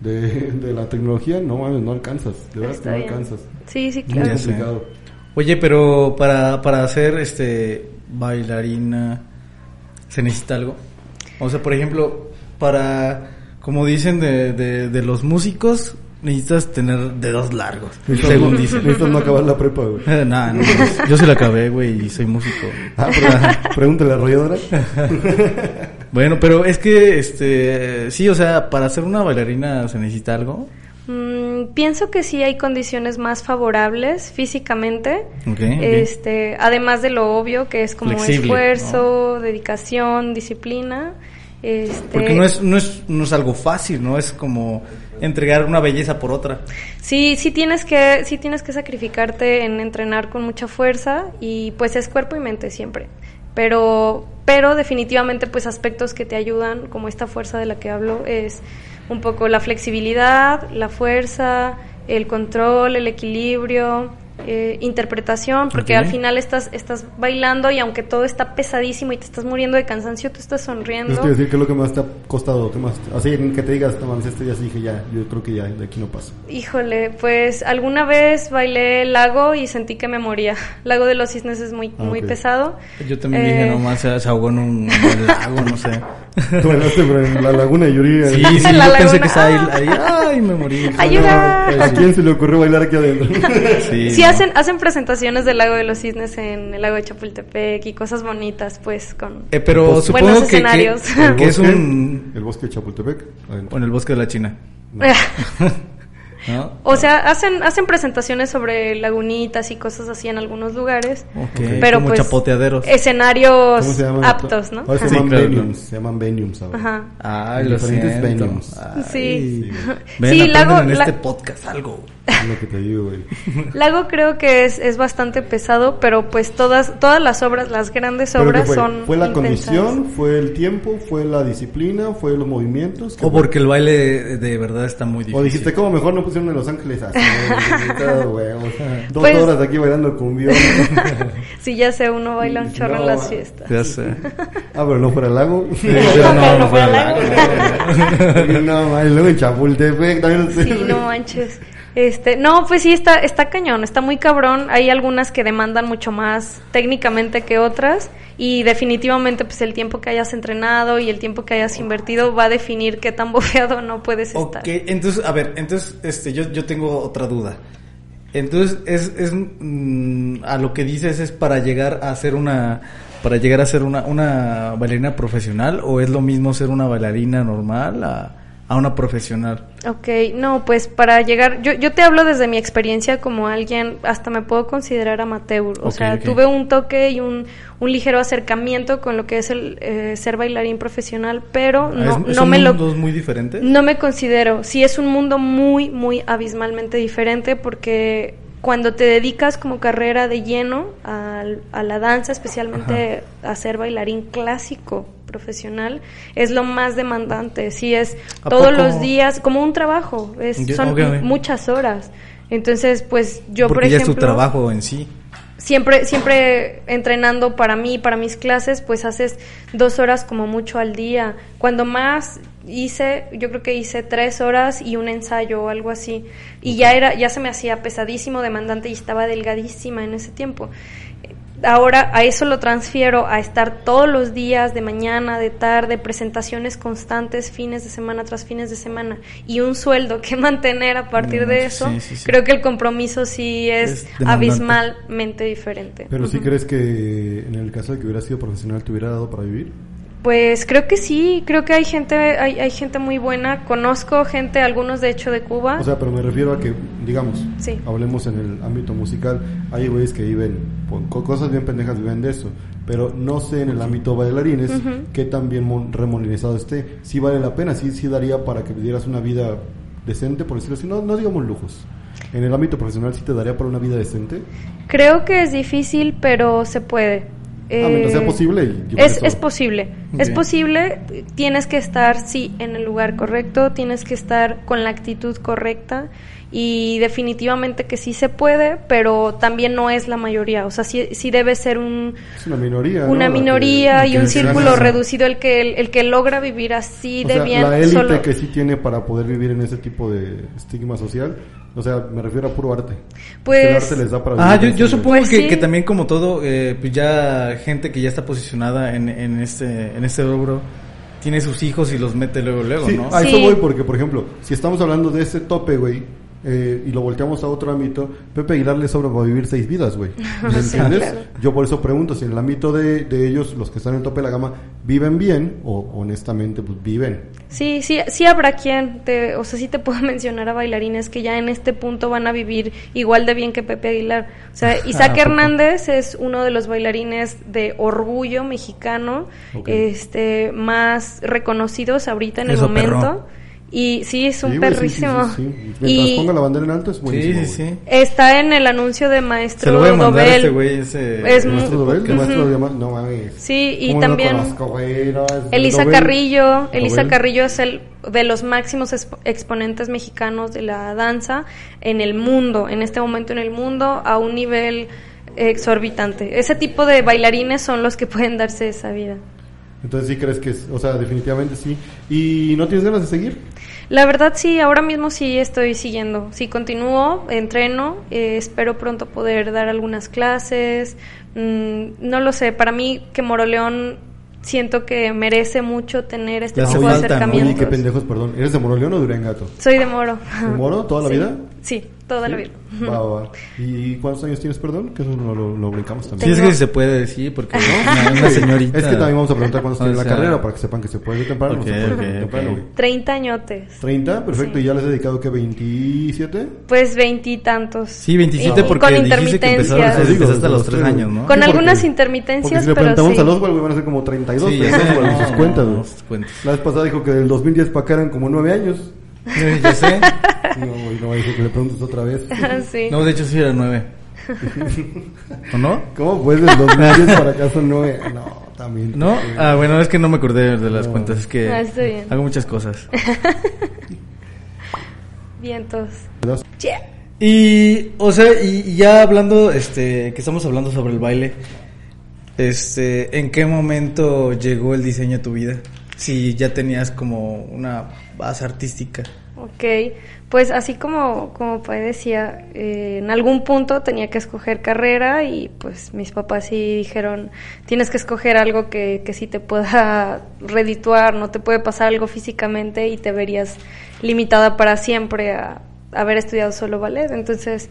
de, [LAUGHS] de la tecnología, no mames, no alcanzas. De verdad que Está no bien. alcanzas. Sí, sí, Muy claro. Sé. complicado. Oye, pero para, para hacer este bailarina, ¿se necesita algo? O sea, por ejemplo, para, como dicen de, de, de los músicos, necesitas tener dedos largos, Necesitas- según dicen. Necesitas no acabar la prepa, güey. [LAUGHS] Eh, nah, no, yo se la acabé, güey, y soy músico. Ah, pero, pregúntale a la arrolladora. [LAUGHS] Bueno, pero es que, este, sí, o sea, para ser una bailarina se necesita algo. Mm, pienso que sí hay condiciones más favorables físicamente. Ok, ok. Este, además de lo obvio que es como Flexible, esfuerzo, dedicación, disciplina. Este, Porque no es, no es, no es algo fácil, ¿no? Es como entregar una belleza por otra. Sí, sí tienes que, sí tienes que sacrificarte en entrenar con mucha fuerza y pues es cuerpo y mente siempre. Pero, pero definitivamente pues aspectos que te ayudan, como esta fuerza de la que hablo, es un poco la flexibilidad, la fuerza, el control, el equilibrio, eh, interpretación, porque Ok. al final estás, estás bailando y aunque todo está pesadísimo y te estás muriendo de cansancio, tú estás sonriendo. Es que decir que es lo que más te ha costado, ¿qué más? Así que te digas, no mames, este día sí dije ya, yo creo que ya, de aquí no paso. Híjole, pues alguna vez bailé el lago y sentí que me moría. [LAUGHS] Lago de los cisnes es muy, Ah, muy pesado. Yo también Eh, dije, nomás se, se ahogó en un, lago, no sé. [LAUGHS] Tú bailaste en la laguna de Yuri. Sí, [LAUGHS] sí, La yo pensé que estaba ahí, ahí, ay, me morí. Ayuda. ¿A quién se le ocurrió bailar aquí adentro? Sí, Sí. Hacen, hacen presentaciones del lago de los cisnes en el lago de Chapultepec y cosas bonitas, pues, con... Eh, pero Buenos supongo que, que, escenarios. ¿El que es bosque? un... El bosque de Chapultepec. adentro. O en el bosque de la China, ¿no? [LAUGHS] [LAUGHS] o sea, hacen, hacen presentaciones sobre lagunitas y cosas así en algunos lugares. Ok, Pero como pues chapoteaderos. escenarios ¿Cómo se llaman? aptos, ¿no? Ahora se Sí, llaman claro, venues. claro. Se llaman venues ahora. Ajá. Ay, lo diferentes venues. Ay. Sí. Ven, Sí, lago- en la- este podcast algo. Es lo que te digo, güey. [LAUGHS] Lago creo que es, es bastante pesado, pero pues todas, todas las obras, las grandes ¿Pero qué obras fue? son ¿Fue la intensas. condición? ¿Fue el tiempo? ¿Fue la disciplina? ¿Fue los movimientos? ¿Qué O fue? porque el baile de, verdad está muy difícil. O dijiste, ¿cómo mejor no pusieron en Los Ángeles así? güey, [LAUGHS] o sea, Dos Pues- horas aquí bailando cumbión. [LAUGHS] Sí, ya sé, uno baila un chorro No, en las fiestas. Ya sé. ah, pero no fuera al lago. Pero no, no fue al al lago. no, luego en Chapultepec también. Sí, no manches. Este, no, pues sí está está cañón, está muy cabrón. Hay algunas que demandan mucho más técnicamente que otras y definitivamente pues el tiempo que hayas entrenado y el tiempo que hayas invertido va a definir qué tan [LAUGHS] bofeado no puedes Ok, estar. entonces, a ver, entonces, este, yo, yo tengo otra duda. Entonces, es, es mm, a lo que dices es para llegar a ser una, para llegar a ser una, una bailarina profesional o es lo mismo ser una bailarina normal a, a una profesional. Ok, no, pues para llegar, yo, yo te hablo desde mi experiencia como alguien, hasta me puedo considerar amateur, o sea, tuve un toque y un, un ligero acercamiento con lo que es el eh, ser bailarín profesional, pero no, ¿Es- no ¿Son me lo... mundos muy diferentes? No me considero, sí es un mundo muy, muy abismalmente diferente porque cuando te dedicas como carrera de lleno al- a, la danza, especialmente a ser bailarín clásico profesional, es lo más demandante, sí es ¿A todos poco? los días como un trabajo, es, son muchas horas. Entonces, pues yo, Porque por ejemplo es tu trabajo en sí. siempre, siempre entrenando para mí, para mis clases, pues haces dos horas como mucho al día. Cuando más hice, yo creo que hice tres horas y un ensayo o algo así. Y ya era, ya se me hacía pesadísimo, demandante y estaba delgadísima en ese tiempo. Ahora a eso lo transfiero a estar todos los días, de mañana, de tarde, presentaciones constantes, fines de semana tras fines de semana, y un sueldo que [LAUGHS] mantener a partir No, de eso, sí, sí. creo que el compromiso sí es, abismalmente diferente. Pero si crees que en el caso de que hubiera sido profesional te hubiera dado para vivir. Pues creo que sí, creo que hay gente, hay, hay gente muy buena. Conozco gente, algunos de hecho de Cuba. O sea, pero me refiero a que, digamos, Sí. hablemos en el ámbito musical, hay güeyes que viven, cosas bien pendejas viven de eso, pero no sé en el ámbito bailarines qué tan bien mon- remunerado esté, si vale la pena, si sí daría para que dieras una vida decente, por decirlo así, no, no digamos lujos. En el ámbito profesional sí te daría para una vida decente. Creo que es difícil, pero se puede. Ah, mientras sea Eh, posible. Es, es posible. Es posible, tienes que estar, sí, en el lugar correcto, tienes que estar con la actitud correcta y definitivamente que sí se puede, pero también no es la mayoría, o sea, sí, sí debe ser un, Es una minoría. ¿no? una minoría y un círculo gana. reducido el que, el, que logra vivir así O de sea, bien. la élite solo- que sí tiene para poder vivir en ese tipo de estigma social, o sea, me refiero a puro arte. Pues- Que el arte les da para Ah, yo, yo supongo Pues que, sí. que también como todo, eh, pues ya gente que ya está posicionada en, en este en este rubro tiene sus hijos y los mete luego luego, Sí, ¿no? a eso Sí. voy porque, por ejemplo, si estamos hablando de ese tope, güey, eh, y lo volteamos a otro ámbito, Pepe Aguilar le sobra para vivir seis vidas, güey. [LAUGHS] ¿Me Sí, entiendes? claro. Yo por eso pregunto si en el ámbito de, de ellos, los que están en el tope de la gama, viven bien o honestamente, pues viven. Sí, sí, sí habrá quien, te, o sea, sí te puedo [LAUGHS] mencionar a bailarines que ya en este punto van a vivir igual de bien que Pepe Aguilar. O sea, [LAUGHS] ¿A Isaac? Hernández es uno de los bailarines de orgullo mexicano, este, más reconocidos ahorita en el momento. perro. Y sí, es un Sí, perrísimo. sí, sí, sí. Mientras Y ponga la bandera en alto es buenísimo. sí, güey. sí. está en el anuncio de Se Maestro lo voy a mandar a Dobel. este güey, ese... Es ¿El mu- maestro Dobel? ¿El Ujú. maestro de no mames. Sí, y ¿Cómo no lo también conozco, güey? No, Elisa Dobel. Carrillo, Elisa Dobel. Carrillo es el de los máximos exp- exponentes mexicanos de la danza en el mundo, en este momento en el mundo, a un nivel exorbitante. Ese tipo de bailarines son los que pueden darse esa vida. Entonces sí crees que es, o sea, definitivamente sí. ¿Y no tienes ganas de seguir? La verdad sí, ahora mismo sí estoy siguiendo. Sí continúo, entreno, eh, espero pronto poder dar algunas clases. Mm, no lo sé, para mí que Moroleón siento que merece mucho tener este hace tipo de acercamientos. Oye, qué pendejos, perdón. ¿Eres de Moroleón o de Uriangato? Soy de Moro. ¿De Moro toda la Sí. vida? Sí, toda la vida. Va, va. [LAUGHS] ¿Y cuántos años tienes, perdón? Que eso no lo, lo brincamos Sí, también. es que se puede decir, porque [LAUGHS] una, una señorita... Es que también vamos a preguntar cuántos O tiene la carrera para que sepan que se puede ir temprano. no Ok, se puede ok, ir temprano, ok. güey. 30 añotes. 30, perfecto. Sí. ¿Y ya les he dedicado que 27? Pues veintitantos. Sí, 27 Y- y porque con dijiste que empezaron intermitencias. Digo, empezaste a los los 3 tres, años, ¿no? Con Sí, algunas porque- intermitencias, Porque si le pero preguntamos sí. a los güey, van a ser como 32. Sí, pero ya no, sus cuentas, no, sus cuentas. La vez pasada dijo que del 2010 para acá eran como 9 años. [LAUGHS] Ya sé. No, no, dijo que le preguntes otra vez. [LAUGHS] sí. No, de hecho sí era 9. [LAUGHS] ¿O no? ¿Cómo pues del 2010 para acá son 9? No, también. ¿No? Ah, bueno, es que no me acordé de las No. cuentas, es que Ah, está bien. hago muchas cosas. Vientos. Yeah. Y, o sea, y ya hablando, este, que estamos hablando sobre el baile, este, ¿en qué momento llegó el diseño a tu vida? Si ya tenías como una base artística. Ok, pues así como, como Pai decía, eh, en algún punto tenía que escoger carrera y pues mis papás sí dijeron, tienes que escoger algo que, que sí te pueda [LAUGHS] redituar, no te puede pasar algo físicamente y te verías limitada para siempre a haber estudiado solo ballet. Entonces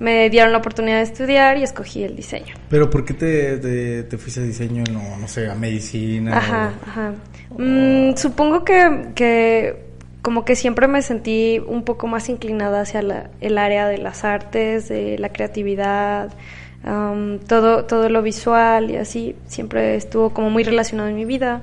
me dieron la oportunidad de estudiar y escogí el diseño. Pero ¿por qué te, te, te fuiste a diseño, no, no sé, a medicina? Ajá, o- ajá. Mm, supongo que, que como que siempre me sentí un poco más inclinada hacia la- el área de las artes, de la creatividad, todo, todo lo visual y así. Siempre estuvo como muy relacionado en mi vida.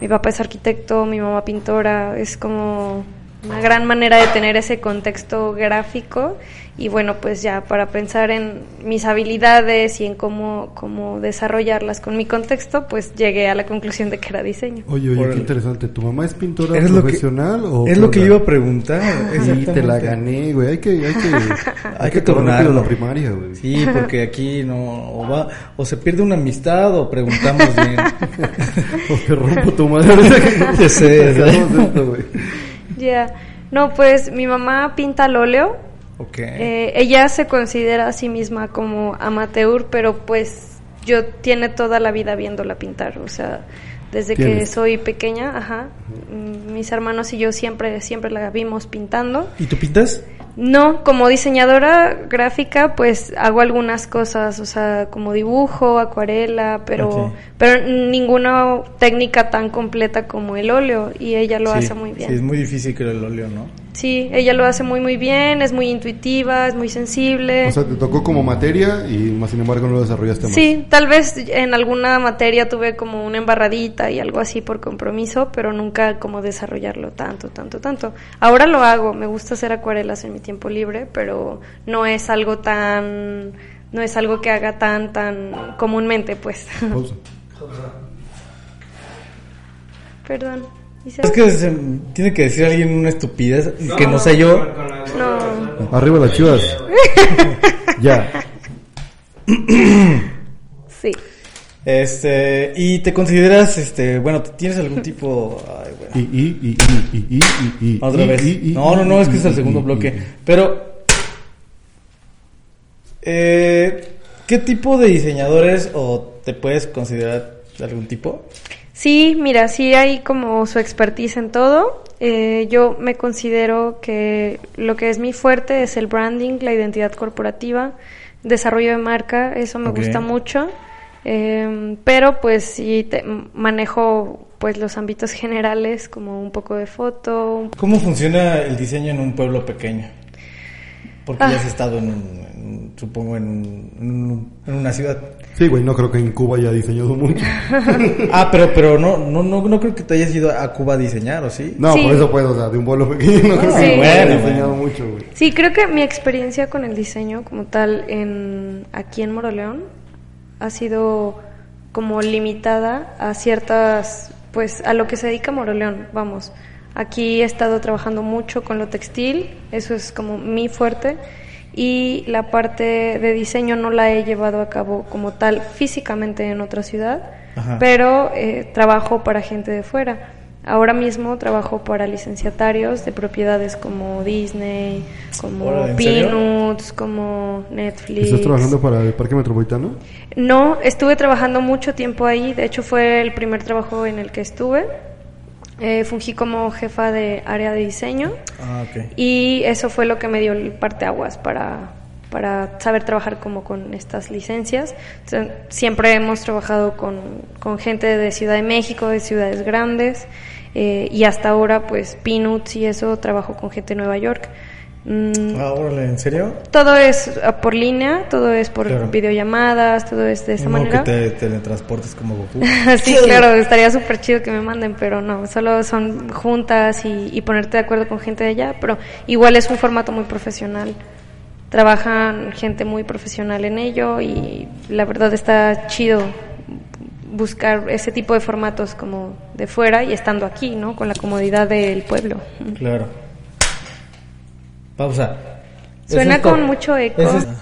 Mi papá es arquitecto, mi mamá pintora, es como una gran manera de tener ese contexto gráfico y bueno, pues ya para pensar en mis habilidades y en cómo, cómo desarrollarlas con mi contexto, pues llegué a la conclusión de que era diseño. Oye, oye, Órale. qué interesante. ¿Tu mamá es pintora Es lo que- profesional o Es lo que iba a preguntar. Sí, te la gané, güey. Hay que, hay que, [LAUGHS] Hay que rápido tornarlo. la primaria, güey. Sí, porque aquí no o va o se pierde una amistad o preguntamos bien. [LAUGHS] O te rompo tu madre. [LAUGHS] Ya sé, esto, güey. Ya. No, pues mi mamá pinta al óleo. ok. Eh, ella se considera a sí misma como amateur, pero pues yo tiene toda la vida viéndola pintar, o sea, desde que soy pequeña, ajá. Mis hermanos y yo siempre siempre la vimos pintando. ¿Y tú pintas? No, como diseñadora gráfica, pues hago algunas cosas, o sea, como dibujo, acuarela, pero, pero ninguna técnica tan completa como el óleo, y ella lo Sí, hace muy bien. Sí, es muy difícil que el óleo, ¿no? Sí, ella lo hace muy muy bien, es muy intuitiva, es muy sensible. O sea, te tocó como materia y más sin embargo no lo desarrollaste más. sí, tal vez en alguna materia tuve como una embarradita y algo así por compromiso, pero nunca como desarrollarlo tanto, tanto, tanto. Ahora lo hago, me gusta hacer acuarelas en mi tiempo libre, pero no es algo tan no es algo que haga tan tan comúnmente, pues. Pausa. Perdón. ¿Y Es que se- tiene que decir alguien una estupidez que no sé yo. No. Arriba las chivas. [LAUGHS] ya. Sí. Este, y te consideras, este, bueno, ¿tienes algún tipo... Ay, güey. Y, y, y, y, y, y, y, Otra y, vez. y, y, No, no, no, es que es el segundo y, bloque. y. Pero, eh, ¿qué tipo de diseñadores o te puedes considerar de algún tipo? Sí, mira, sí hay como su expertise en todo. Eh, yo me considero que lo que es mi fuerte es el branding, la identidad corporativa, desarrollo de marca, eso me gusta mucho. Eh, pero pues sí te- manejo pues los ámbitos generales como un poco de foto, ¿Cómo funciona el diseño en un pueblo pequeño? Porque Ah. ya has estado en, un- en- supongo, en un- en una ciudad. Sí, güey, no creo que en Cuba haya diseñado mucho. [LAUGHS] Ah, pero, pero no, no, no, no creo que te hayas ido a Cuba a diseñar, ¿o sí? No, Sí. por eso puedo, o sea, de un pueblo pequeño no creo Sí. que haya Bueno, diseñado bueno. mucho, güey. Sí, creo que mi experiencia con el diseño como tal en aquí en Moroleón ha sido como limitada a ciertas, pues a lo que se dedica Moroleón, vamos. Aquí he estado trabajando mucho con lo textil, eso es como mi fuerte y la parte de diseño no la he llevado a cabo como tal físicamente en otra ciudad, Ajá. pero eh, trabajo para gente de fuera. Ahora mismo trabajo para licenciatarios de propiedades como Disney, como. Peanuts, como Netflix. ¿Estás trabajando para el Parque Metropolitano? No, estuve trabajando mucho tiempo ahí, de hecho fue el primer trabajo en el que estuve. Eh, fungí como jefa de área de diseño Ah, y eso fue lo que me dio el parteaguas para, para saber trabajar como con estas licencias. Siempre hemos trabajado con, con gente de Ciudad de México, de ciudades grandes eh, y hasta ahora pues Peanuts y eso trabajo con gente de Nueva York. Mm, Ah, órale, ¿en serio? todo es ah, por línea, todo es por Claro. videollamadas, todo es de esa No manera. que te teletransportes como Goku. [LAUGHS] sí, claro, estaría súper chido que me manden, pero no, solo son juntas y, y ponerte de acuerdo con gente de allá, pero igual es un formato muy profesional. Trabajan gente muy profesional en ello y la verdad está chido buscar ese tipo de formatos como de fuera y estando aquí, ¿no? Con la comodidad del pueblo. Claro. Pausa. Suena con mucho eco. Es esto.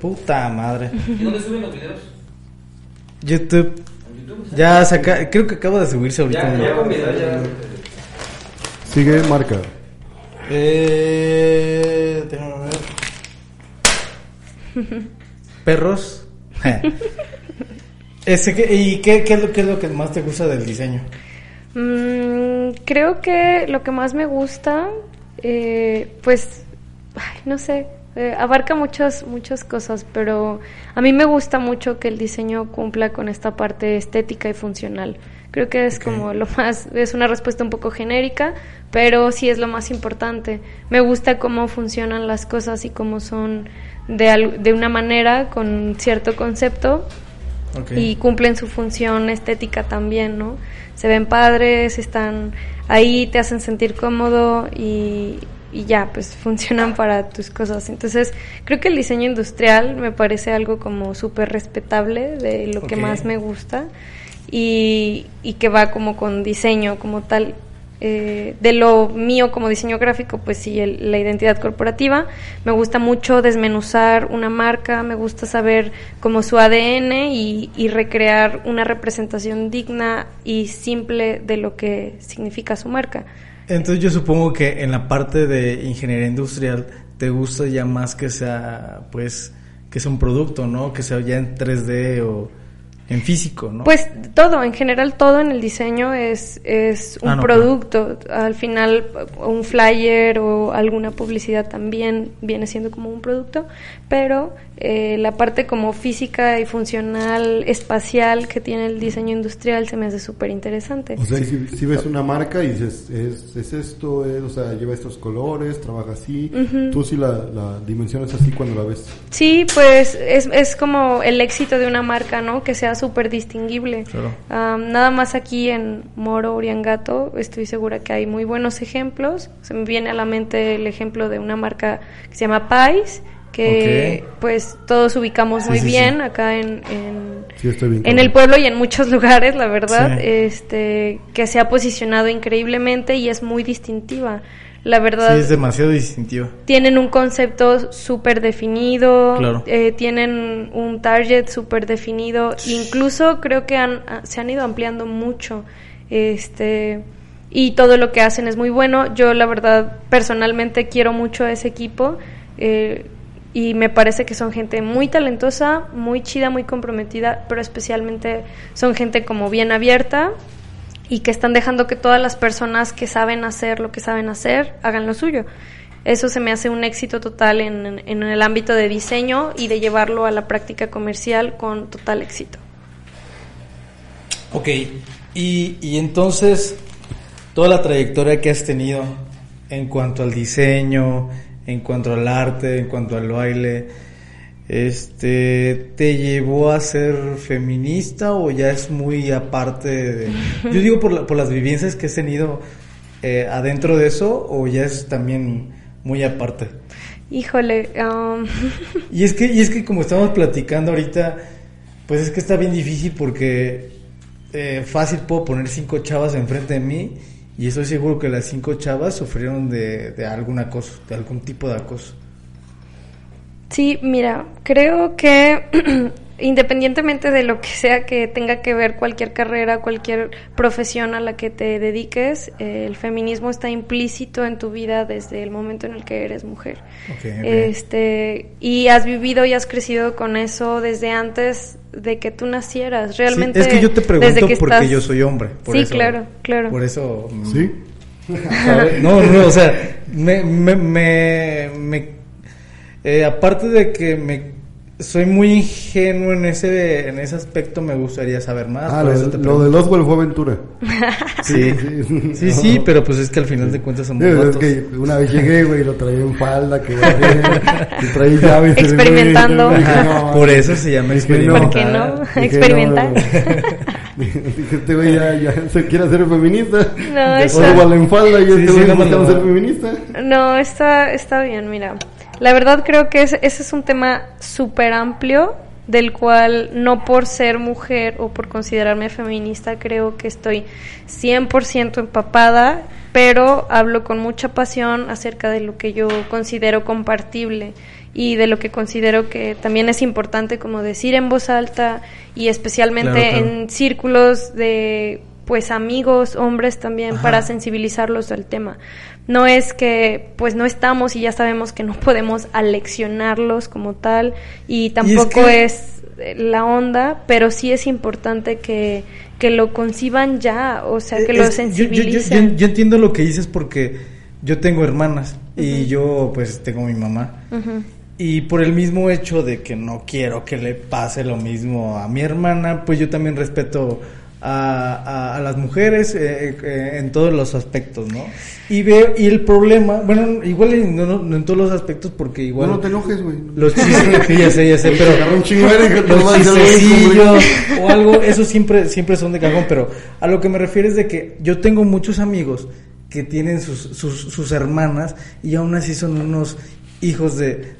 Puta madre. [LAUGHS] ¿Y dónde suben los videos? YouTube. Ya saca, creo que acabo de subirse ahorita. Ya, ya video, ya. Sigue marca. Eh, déjame ver. [LAUGHS] Perros. [LAUGHS] Ese que- ¿Y qué, qué es lo, qué es lo que más te gusta del diseño? Mm, creo que lo que más me gusta, eh, pues, ay, no sé, eh, abarca muchas, muchas cosas, pero a mí me gusta mucho que el diseño cumpla con esta parte estética y funcional. Creo que es como lo más, es una respuesta un poco genérica, pero sí es lo más importante. Me gusta cómo funcionan las cosas y cómo son de, al- de una manera con cierto concepto Y cumplen su función estética también, ¿no? Se ven padres, están ahí, te hacen sentir cómodo y, y ya, pues [LAUGHS] funcionan para tus cosas. Entonces, creo que el diseño industrial me parece algo como súper respetable de lo que más me gusta y, y que va como con diseño como tal. Eh, de lo mío como diseño gráfico, pues sí, el- la identidad corporativa. Me gusta mucho desmenuzar una marca, me gusta saber como su ADN y, y recrear una representación digna y simple de lo que significa su marca. Entonces yo supongo que en la parte de ingeniería industrial te gusta ya más que sea, pues, que sea un producto, ¿no? Que sea ya en 3D o en físico, ¿no? Pues todo, en general todo en el diseño es, es un Ah, no, producto. Al final un flyer o alguna publicidad también viene siendo como un producto, pero eh, la parte como física y funcional, espacial que tiene el diseño industrial se me hace súper interesante. O sea, si, si ves una marca y dices, es, es esto, es, o sea, lleva estos colores, trabaja así, tú sí la, la dimensionas así cuando la ves. Sí, pues es, es como el éxito de una marca, ¿no? Que sea súper distinguible. Claro. Nada más aquí en Moro, Uriangato, estoy segura que hay muy buenos ejemplos. Se me viene a la mente el ejemplo de una marca que se llama Pais, que pues todos ubicamos Sí, muy sí, bien sí. acá en, en, bien. el pueblo y en muchos [LAUGHS] lugares, la verdad, este, que se ha posicionado increíblemente y es muy distintiva. La verdad, Sí, es demasiado distintivo. tienen un concepto súper definido, Claro. eh, tienen un target súper definido, incluso creo que han, ah, se han ido ampliando mucho, este, y todo lo que hacen es muy bueno. Yo la verdad personalmente quiero mucho a ese equipo eh, y me parece que son gente muy talentosa, muy chida, muy comprometida, pero especialmente son gente como bien abierta y que están dejando que todas las personas que saben hacer lo que saben hacer hagan lo suyo. Eso se me hace un éxito total en, en el ámbito de diseño y de llevarlo a la práctica comercial con total éxito. Ok, y, y entonces, toda la trayectoria que has tenido en cuanto al diseño, en cuanto al arte, en cuanto al baile, este, ¿te llevó a ser feminista o ya es muy aparte de... [LAUGHS] Yo digo por, la- por las vivencias que has tenido eh, adentro de eso o ya es también muy aparte. Híjole, um, [LAUGHS] Y es que, y es que como estamos platicando ahorita, pues es que está bien difícil porque eh, fácil puedo poner cinco chavas enfrente de mí y estoy seguro que las cinco chavas sufrieron de, de algún acoso, de algún tipo de acoso. Sí, mira, creo que [CLEARS THROAT] independientemente de lo que sea que tenga que ver cualquier carrera, cualquier profesión a la que te dediques, eh, el feminismo está implícito en tu vida desde el momento en el que eres mujer. Este, y has vivido y has crecido con eso desde antes de que tú nacieras. Realmente Sí, es que yo te desde pregunto que porque estás- yo soy hombre. por Sí, eso- claro, claro. Por eso... mm, ¿Sí? [LAUGHS] ¿sabes? No, no, o sea, me, me, me, me- eh, aparte de que me soy muy ingenuo en ese, en ese aspecto, me gustaría saber más. Ah, por lo, eso te lo de Oswald fue aventura. [LAUGHS] Sí, sí. sí, sí, pero pues es que al final de cuentas somos es que una vez llegué, güey, lo traía en falda, que [LAUGHS] traía [LAUGHS] llaves. Experimentando. dije, Ajá, no, por eso se llama dije, experimentar. ¿Por qué no? Dije, Experimentar. no. Dije, este güey ya, ya se quiere hacer feminista. No, eso- Oswald en falda y este sí, güey no, no. ser feminista. No, está, está bien, mira. La verdad creo que ese, ese es un tema súper amplio del cual no por ser mujer o por considerarme feminista creo que estoy 100% empapada, pero hablo con mucha pasión acerca de lo que yo considero compartible y de lo que considero que también es importante como decir en voz alta y especialmente Claro, claro. en círculos de pues amigos, hombres también Ajá. para sensibilizarlos al tema. No es que pues no estamos y ya sabemos que no podemos aleccionarlos como tal y tampoco que- es, eh, la onda, pero sí es importante que, que lo conciban ya, o sea, que lo yo- yo- yo- sensibilicen. Yo, entiendo lo que dices porque yo tengo hermanas y yo pues tengo mi mamá. Y por el mismo hecho de que no quiero que le pase lo mismo a mi hermana, pues yo también respeto a, a- a las mujeres eh, eh, en todos los aspectos, ¿no? Y veo, y el problema, bueno, igual en- no, no- no en todos los aspectos porque No, igual... no te enojes, güey. Los chistes, [LAUGHS] ya sé, ya sé, pero los chistecillos o algo, eso siempre, siempre son de cajón, pero a lo que me refiero es de que yo tengo muchos amigos que tienen sus, sus, sus hermanas y aún así son unos hijos de...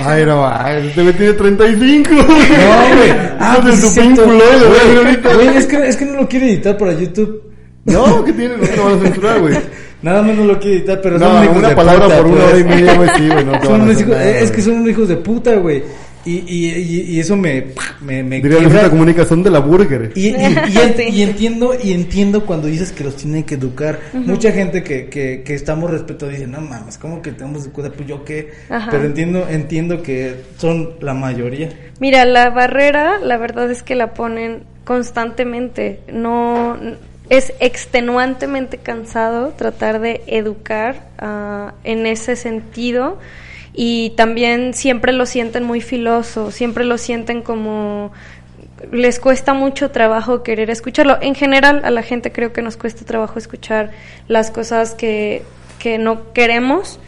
Ay, no, ay, este güey tiene 35. No, güey. Ah, de pues Pink cierto. Floyd, güey, es que, es que no lo quiero editar para YouTube. No, ¿qué tiene? No te van a censurar, güey. Nada más no lo quiero editar, pero son No, hijos una de palabra puta, por una pues. hora y media, güey, sí, güey, no te Son van a unos hijos- es que son unos hijos de puta, güey. Y, y, y, y eso me, me, me Diría quiebra. la comunicación de la burger. Y, y- y [LAUGHS] en- y entiendo y entiendo cuando dices que los tienen que educar. Mucha gente que, que, que estamos respeto dice, no mames, ¿cómo que tenemos de cuidar? Pues yo qué. Ajá. Pero entiendo entiendo que son la mayoría. Mira, la barrera, la verdad es que la ponen constantemente. No es extenuantemente cansado tratar de educar ah, en ese sentido y también siempre lo sienten muy filoso, siempre lo sienten como les cuesta mucho trabajo querer escucharlo. En general, a la gente creo que nos cuesta trabajo escuchar las cosas que, que no queremos.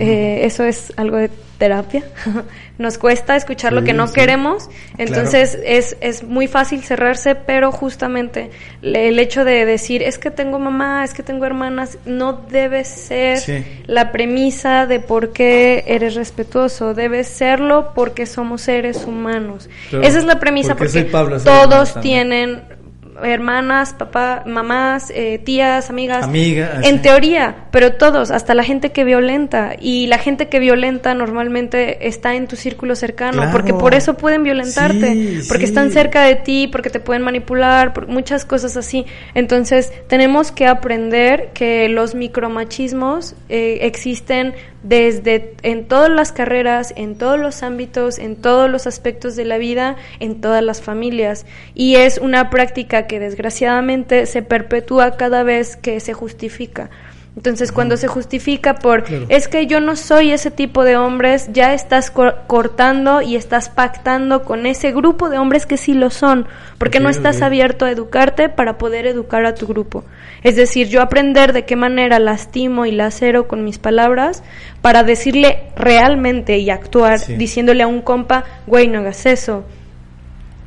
Eh, eso es algo de terapia. [LAUGHS] Nos cuesta escuchar lo que no queremos, entonces es, es muy fácil cerrarse, pero justamente el hecho de decir, es que tengo mamá, es que tengo hermanas, no debe ser la premisa de por qué eres respetuoso, debe serlo porque somos seres humanos. Esa es la premisa porque, todos tienen hermanas, papá, mamás, eh, tías, amigas. Amigas. En teoría, pero todos, hasta la gente que violenta. Y la gente que violenta normalmente está en tu círculo cercano, porque por eso pueden violentarte, porque están cerca de ti, porque te pueden manipular, por muchas cosas así. Entonces, tenemos que aprender que los micromachismos eh, existen desde en todas las carreras, en todos los ámbitos, en todos los aspectos de la vida, en todas las familias. Y es una práctica que desgraciadamente se perpetúa cada vez que se justifica. Entonces, cuando se justifica por, es que yo no soy ese tipo de hombres, ya estás cortando y estás pactando con ese grupo de hombres que sí lo son, porque no estás abierto a educarte para poder educar a tu grupo. Es decir, yo aprender de qué manera lastimo y lacero con mis palabras para decirle realmente y actuar, diciéndole a un compa, güey, no hagas eso,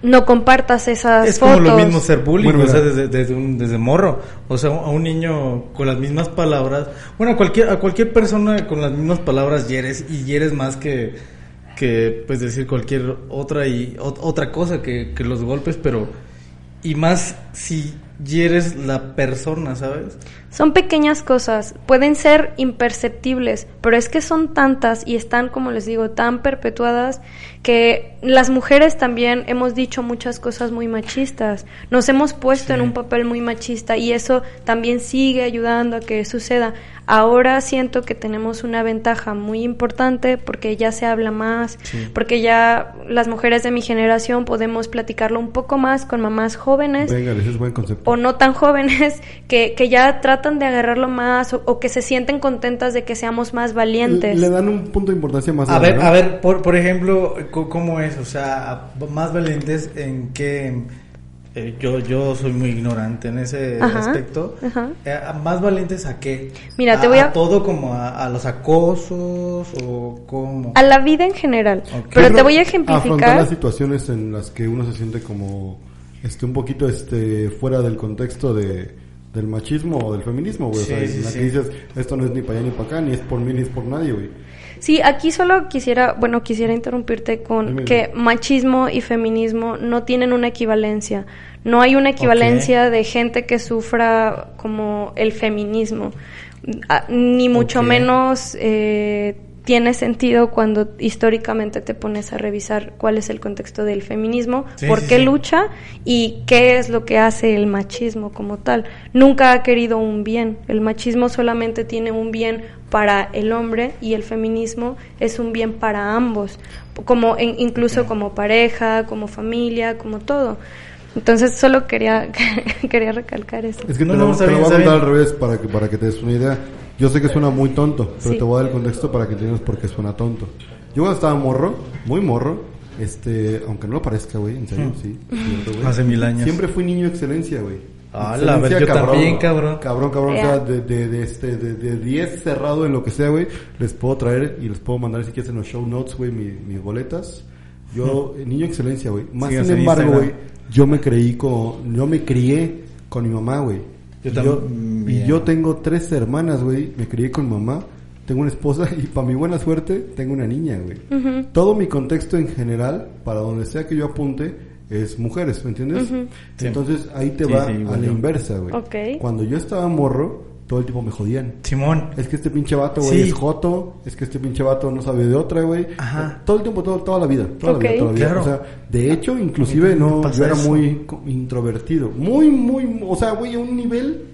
no compartas esas es fotos. Es como lo mismo ser bullying, o sea, desde, desde, un, desde morro. O sea, a un niño con las mismas palabras. Bueno, a cualquier, a cualquier persona con las mismas palabras hieres y hieres más que, que pues decir cualquier otra y otra cosa que, que los golpes, pero y más si hieres la persona, ¿sabes? Son pequeñas cosas, pueden ser imperceptibles, pero es que son tantas y están, como les digo, tan perpetuadas que las mujeres también hemos dicho muchas cosas muy machistas, nos hemos puesto en un papel muy machista y eso también sigue ayudando a que suceda. Ahora siento que tenemos una ventaja muy importante porque ya se habla más, porque ya las mujeres de mi generación podemos platicarlo un poco más con mamás jóvenes o no tan jóvenes [LAUGHS] que, que ya tratan de agarrarlo más o, que se sienten contentas de que seamos más valientes. Le, dan un punto de importancia más. A ver, a ver, por, por ejemplo, ¿cómo es? O sea, más valientes en qué eh, yo, yo soy muy ignorante en ese aspecto. Eh, ¿Más valientes a qué? Mira, te voy a... todo como a, los acosos o como... A la vida en general. Pero te voy a ejemplificar... Afrontar las situaciones en las que uno se siente como este un poquito este fuera del contexto de del machismo o del feminismo, güey. o sea, la que dices, esto no es ni para allá ni para acá, ni es por mí ni es por nadie, güey. Sí, aquí solo quisiera, bueno, quisiera interrumpirte con que machismo y feminismo no tienen una equivalencia. No hay una equivalencia de gente que sufra como el feminismo, ah, ni mucho menos eh, tiene sentido cuando históricamente te pones a revisar cuál es el contexto del feminismo, por qué lucha y qué es lo que hace el machismo como tal. Nunca ha querido un bien. El machismo solamente tiene un bien para el hombre y el feminismo es un bien para ambos, como incluso como pareja, como familia, como todo. Entonces solo quería [LAUGHS] quería recalcar eso. Es que no, lo, voy a contar al revés para que para que te des una idea. Yo sé que suena muy tonto, pero te voy a dar el contexto para que entiendas por qué suena tonto. Yo cuando estaba morro, muy morro, este, aunque no lo parezca, güey, en serio, sí. Hace mil años. Siempre fui niño excelencia, güey. Ah, la verdad, yo también, cabrón. Cabrón, cabrón, o sea, de, de, de, este, de, de 10 cerrado en lo que sea, güey, les puedo traer y les puedo mandar si quieres en los show notes, güey, mis boletas. Yo, niño excelencia, güey. Más sin embargo, güey, yo me creí con, yo me crié con mi mamá, güey. Yo, y yo tengo tres hermanas, güey. Me crié con mamá. Tengo una esposa [LAUGHS] y para mi buena suerte tengo una niña, güey. Todo mi contexto en general, para donde sea que yo apunte, es mujeres, ¿me entiendes? Entonces ahí te va a la inversa, güey. Cuando yo estaba morro, todo el tiempo me jodían. Simón. Es que este pinche vato, güey, es joto. Es que este pinche vato no sabe de otra, güey. Ajá. Todo el tiempo, todo, toda la vida. Toda la vida, toda la vida. O sea, de hecho, inclusive no, yo era muy introvertido. Muy, muy, o sea, güey, a un nivel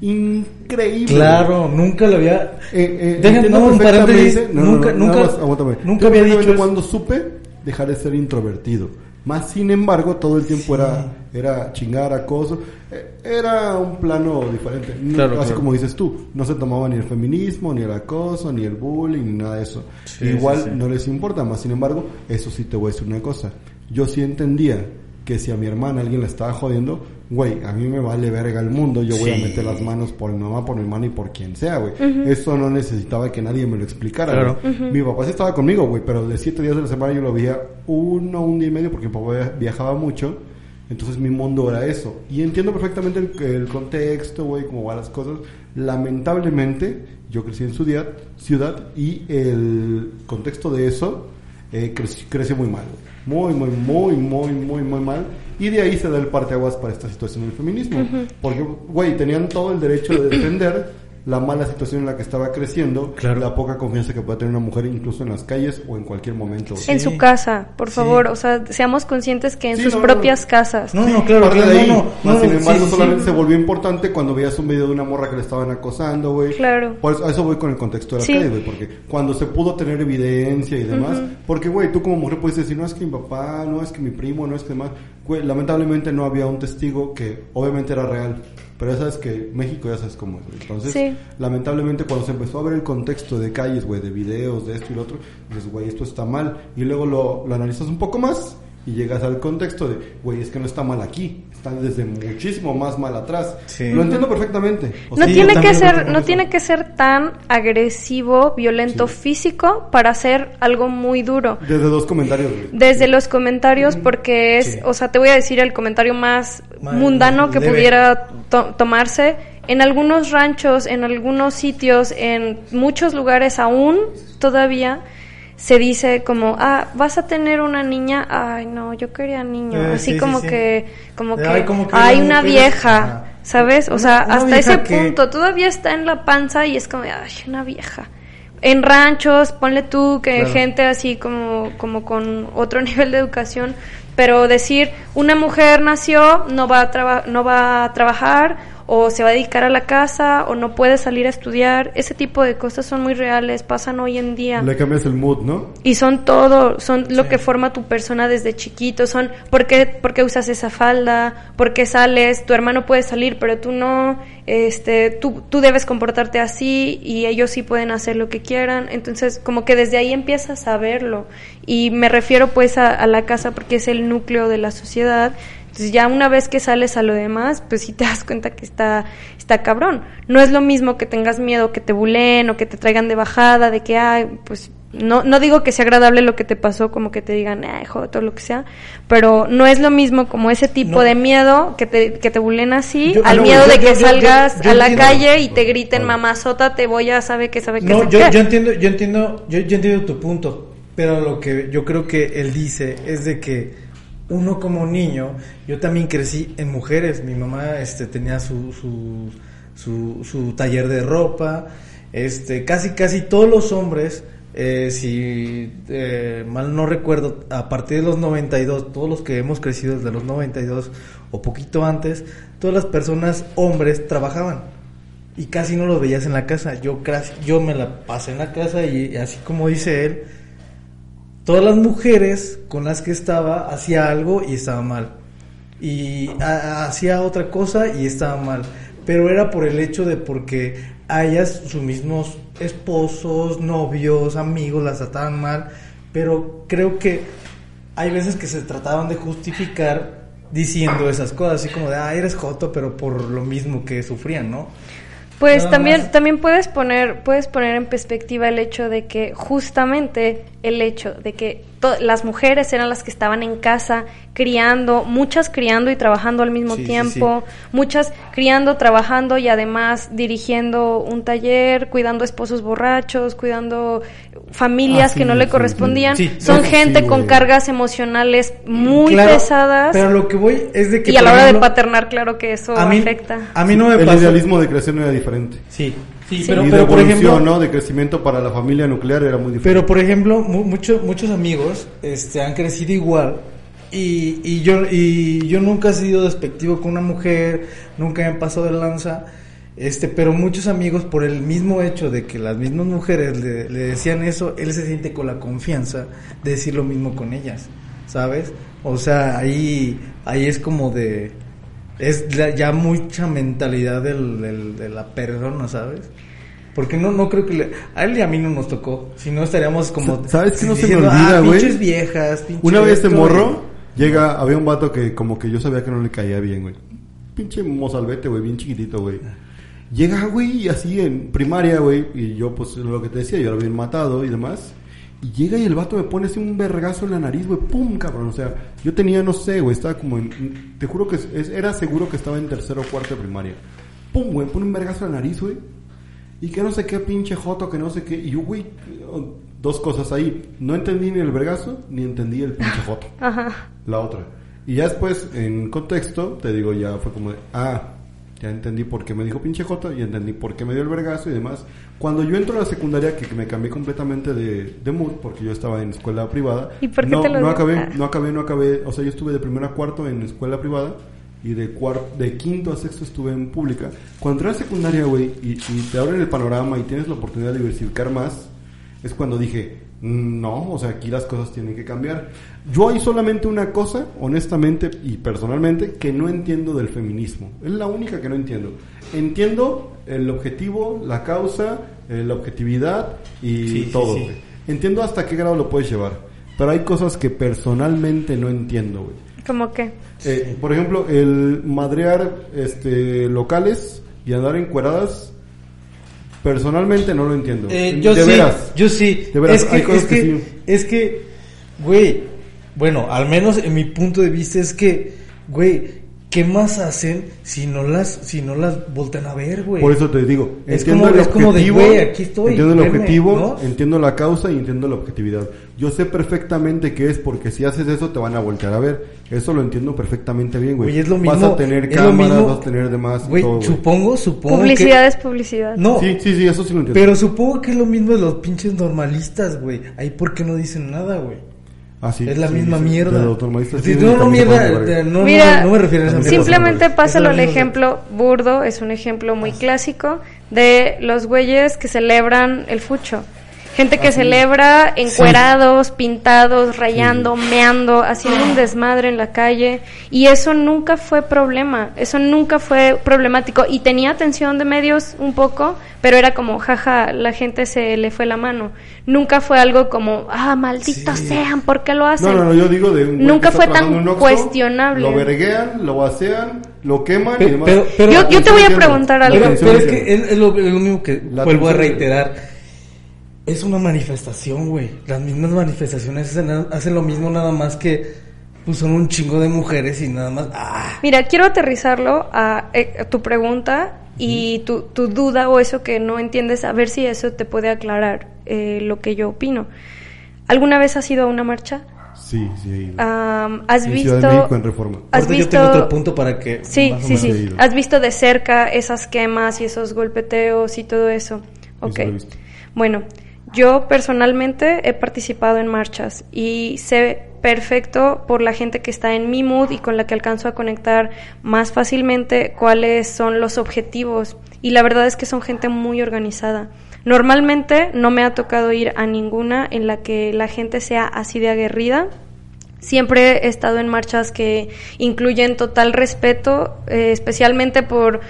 increíble. Claro, nunca lo había. Eh, eh, no, un paréntesis. nunca, nunca, aguántame. Nunca había dicho. Cuando supe dejar de ser introvertido. Más sin embargo, todo el tiempo era, era chingar, acoso. Eh, era un plano diferente. Así como dices tú, no se tomaba ni el feminismo, ni el acoso, ni el bullying, ni nada de eso. Igual no les importa, más sin embargo, eso sí te voy a decir una cosa. Yo sí entendía que si a mi hermana alguien la estaba jodiendo, güey, a mí me vale verga el mundo, yo voy a meter las manos por mi mamá, por mi hermano y por quien sea, güey. Eso no necesitaba que nadie me lo explicara, Claro. güey. Mi papá sí estaba conmigo, güey, pero de siete días de la semana yo lo veía uno, un día y medio porque mi papá viajaba mucho. Entonces mi mundo era eso. Y entiendo perfectamente el, el contexto, güey, cómo van las cosas. Lamentablemente, yo crecí en ciudad, ciudad y el contexto de eso eh, creci- creció muy mal. Muy, muy, muy, muy, muy, muy mal. Y de ahí se da el parteaguas para esta situación del feminismo. Porque, güey, tenían todo el derecho de defender la mala situación en la que estaba creciendo, Claro. la poca confianza que puede tener una mujer incluso en las calles o en cualquier momento. En Sí. su casa, por Sí. favor, o sea, seamos conscientes que en Sí, sus no, propias no. casas. No, no, claro, Parte claro, de ahí. no, no, Más no, sin no, embargo, sí, sí, solamente sí. se volvió importante cuando veías un video de una morra que le estaban acosando, güey. Claro. Por eso, a eso voy con el contexto de la Sí. calle, güey. Porque cuando se pudo tener evidencia y demás. Porque, güey, tú como mujer puedes decir, no es que mi papá, no es que mi primo, no es que demás. Güey, lamentablemente no había un testigo que obviamente era real. Pero ya sabes que México ya sabes cómo es, güey. Entonces, Sí. lamentablemente cuando se empezó a ver el contexto de calles, güey, de videos, de esto y lo otro, dices, güey, esto está mal. Y luego lo, lo analizas un poco más y llegas al contexto de, güey, es que no está mal aquí, está desde muchísimo más mal atrás. Sí. Lo entiendo perfectamente. O No Sí, tiene que ser, no eso. tiene que ser tan agresivo, violento Sí. físico para hacer algo muy duro. Desde dos comentarios, güey. Desde los comentarios, porque es, Sí. o sea, te voy a decir el comentario más mundano que leve. pudiera to- tomarse. En algunos ranchos, en algunos sitios, en muchos lugares aún todavía se dice como, ah, vas a tener una niña, ay no, yo quería niño, Eh, así sí, sí, como sí. que, como que, Ay, como que hay una vieja. ¿sabes? O Una- sea, una hasta ese que- punto todavía está en la panza y es como, ay, una vieja. En ranchos, ponle tú que Claro. gente así como, como con otro [LAUGHS] nivel de educación, pero decir una mujer nació, no va a traba- no va a trabajar o se va a dedicar a la casa o no puede salir a estudiar, ese tipo de cosas son muy reales, pasan hoy en día. Le cambias el mood, ¿no? Y son todo, son lo Sí. que forma tu persona desde chiquito, son por qué, por qué usas esa falda, por qué sales, tu hermano puede salir, pero tú no, este, tú, tú debes comportarte así y ellos sí pueden hacer lo que quieran, entonces como que desde ahí empiezas a verlo. Y me refiero pues a, a la casa porque es el núcleo de la sociedad, entonces ya una vez que sales a lo demás, pues sí te [LAUGHS] das cuenta que está, está cabrón. No es lo mismo que tengas miedo que te buleen o que te traigan de bajada, de que, ay, pues no, no digo que sea agradable lo que te pasó, como que te digan, ay, joder, todo lo que sea, pero no es lo mismo como ese tipo No. de miedo que te, que te bulen así, Yo- al no, miedo yo- de que yo- salgas a la entiendo. calle y te griten, mamazota, te voy a sabe que sabe que No, yo, qué". yo entiendo, yo entiendo, yo, yo entiendo tu punto, pero lo que yo creo que él dice es de que uno como niño, yo también crecí en mujeres, mi mamá este tenía su, su, su, su taller de ropa, este, casi casi todos los hombres, eh, si eh, mal no recuerdo, a partir de los 92, todos los que hemos crecido desde los 92 o poquito antes, todas las personas, hombres, trabajaban y casi no los veías en la casa. Yo yo me la pasé en la casa y, así como dice él, todas las mujeres con las que estaba hacía algo y estaba mal. Y ha- hacía otra cosa y estaba mal. Pero era por el hecho de porque a ellas sus mismos esposos, novios, amigos las trataban mal. Pero creo que hay veces que se trataban de justificar diciendo esas cosas, así como de, ah, eres joto, pero por lo mismo que sufrían, ¿no? Pues Nada también, más. también puedes poner, puedes poner en perspectiva el hecho de que justamente el hecho de que to- las mujeres eran las que estaban en casa criando, muchas criando y trabajando al mismo Sí, sí, tiempo, muchas criando, trabajando y además dirigiendo un taller, cuidando esposos borrachos, cuidando familias Ah, sí, que no le sí, correspondían. sí. Son Eso sí, gente con cargas emocionales muy Claro, pesadas Pero lo que voy es de que. y a la hora de paternar, claro que eso a mí, afecta. A mí no me el pasó. idealismo de creación era diferente. Sí, sí, Sí. pero, y pero de por evolución, ejemplo. ¿no? De crecimiento para la familia nuclear era muy diferente. Pero por ejemplo, mu- muchos muchos amigos este, han crecido igual y, y yo y yo nunca he sido despectivo con una mujer, nunca me he pasado de lanza, este, pero muchos amigos por el mismo hecho de que las mismas mujeres le, le decían eso, él se siente con la confianza de decir lo mismo con ellas, ¿sabes? O sea, ahí ahí es como de es la- ya mucha mentalidad del, del- de la persona, ¿sabes? Porque no, no creo que le- a él y a mí no nos tocó. Si no estaríamos como. ¿Sabes qué no se me olvida, "Ah, güey? Pinches viejas, Una vez de esto", morro, llega, había un vato que como que yo sabía que no le caía bien, güey. pinche mozalbete, güey, bien chiquitito, güey. Llega, güey, así en primaria, güey, y yo, pues, lo que te decía, yo lo había matado y demás. Y llega y el vato me pone así un vergazo en la nariz, güey, pum, cabrón. O sea, yo tenía, no sé, güey, estaba como en. Te juro que es- era seguro que estaba en tercero o cuarto de primaria. Pum, güey, pone un vergazo en la nariz, güey. Y que no sé qué pinche joto, que no sé qué. Y yo, güey, dos cosas ahí. No entendí ni el vergazo, ni entendí el pinche joto. [LAUGHS] Ajá. La otra. Y ya después, en contexto, te digo, ya fue como de, ah, ya entendí por qué me dijo pinche joto y entendí por qué me dio el vergazo y demás. Cuando yo entro a la secundaria, que, que me cambié completamente de, de mood, porque yo estaba en escuela privada. ¿Y por qué no, te lo no acabé, Ah. no acabé, no acabé. O sea, yo estuve de primero a cuarto en escuela privada y de cuarto, de quinto a sexto estuve en pública. Cuando entré a la secundaria, güey, y, y te abren el panorama y tienes la oportunidad de diversificar más, es cuando dije, "Mm, no, o sea, aquí las cosas tienen que cambiar. Yo hay solamente una cosa, honestamente y personalmente, que no entiendo del feminismo. Es la única que no entiendo. Entiendo el objetivo, la causa, eh, la objetividad y Sí, sí, todo, sí. güey. Entiendo hasta qué grado lo puedes llevar. Pero hay cosas que personalmente no entiendo, güey. ¿Cómo que? Eh, Por ejemplo, el madrear este, locales y andar encueradas, personalmente no lo entiendo. Eh, yo de sí, veras. yo sí. De veras, es que, hay cosas es que que, sí. es que, güey, bueno, al menos en mi punto de vista es que, güey, ¿qué más hacen si no las, si no las voltean a ver, güey? Por eso te digo, Es entiendo como- el es como de, objetivo, güey, aquí estoy, entiendo el objetivo, ¿no? entiendo la causa y entiendo la objetividad. Yo sé perfectamente que es porque si haces eso te van a voltear a ver. Eso lo entiendo perfectamente bien, güey. Güey, es lo Vas mismo. a tener cámaras, mismo- vas a tener demás. y Güey, todo, güey. supongo, supongo Publicidad que... es publicidad. No, Sí, sí, sí, eso sí lo entiendo. pero supongo que es lo mismo de los pinches normalistas, güey. Ahí por qué no dicen nada, güey. Ah, sí, es la sí, misma sí, mierda. Sí, sí, no, mierda, de Mira, me refiero a esa mierda. Simplemente Es pásalo la el ejemplo burdo, es un ejemplo muy clásico de los güeyes que celebran el fucho. Gente que celebra encuerados, pintados, rayando, meando, haciendo un desmadre en la calle. Y eso nunca fue problema, eso nunca fue problemático. Y tenía atención de medios un poco, pero era como, jaja, la gente se le fue la mano. Nunca fue algo como, ah, malditos Sí. sean, ¿por qué lo hacen? No, no, no, yo digo de un Nunca fue tan un cuestionable. Lo verguean, lo vacean, lo queman y demás. pero- pero- Yo- yo te voy a preguntar algo. Pero, es que es, es lo, es lo mismo que La vuelvo a reiterar. Es una manifestación, güey. Las mismas manifestaciones hacen, hacen lo mismo, nada más que pues, son un chingo de mujeres y nada más. ¡Ah! Mira, quiero aterrizarlo a, eh, a tu pregunta y tu, tu duda o eso que no entiendes, a ver si eso te puede aclarar eh, lo que yo opino. ¿Alguna vez has ido a una marcha? Sí, sí, he ido. Am, ¿Has en visto...? Ciudad de México en Reforma. ¿Has Ahorita visto...? yo tengo otro punto para que. Sí, más o sí, sí. ido. ¿Has visto de cerca esas quemas y esos golpeteos y todo eso? Ok. lo he visto. Bueno, yo personalmente he participado en marchas y sé perfecto por la gente que está en mi mood y con la que alcanzo a conectar más fácilmente cuáles son los objetivos. Y la verdad es que son gente muy organizada. Normalmente no me ha tocado ir a ninguna en la que la gente sea así de aguerrida. Siempre he estado en marchas que incluyen total respeto, eh, especialmente por,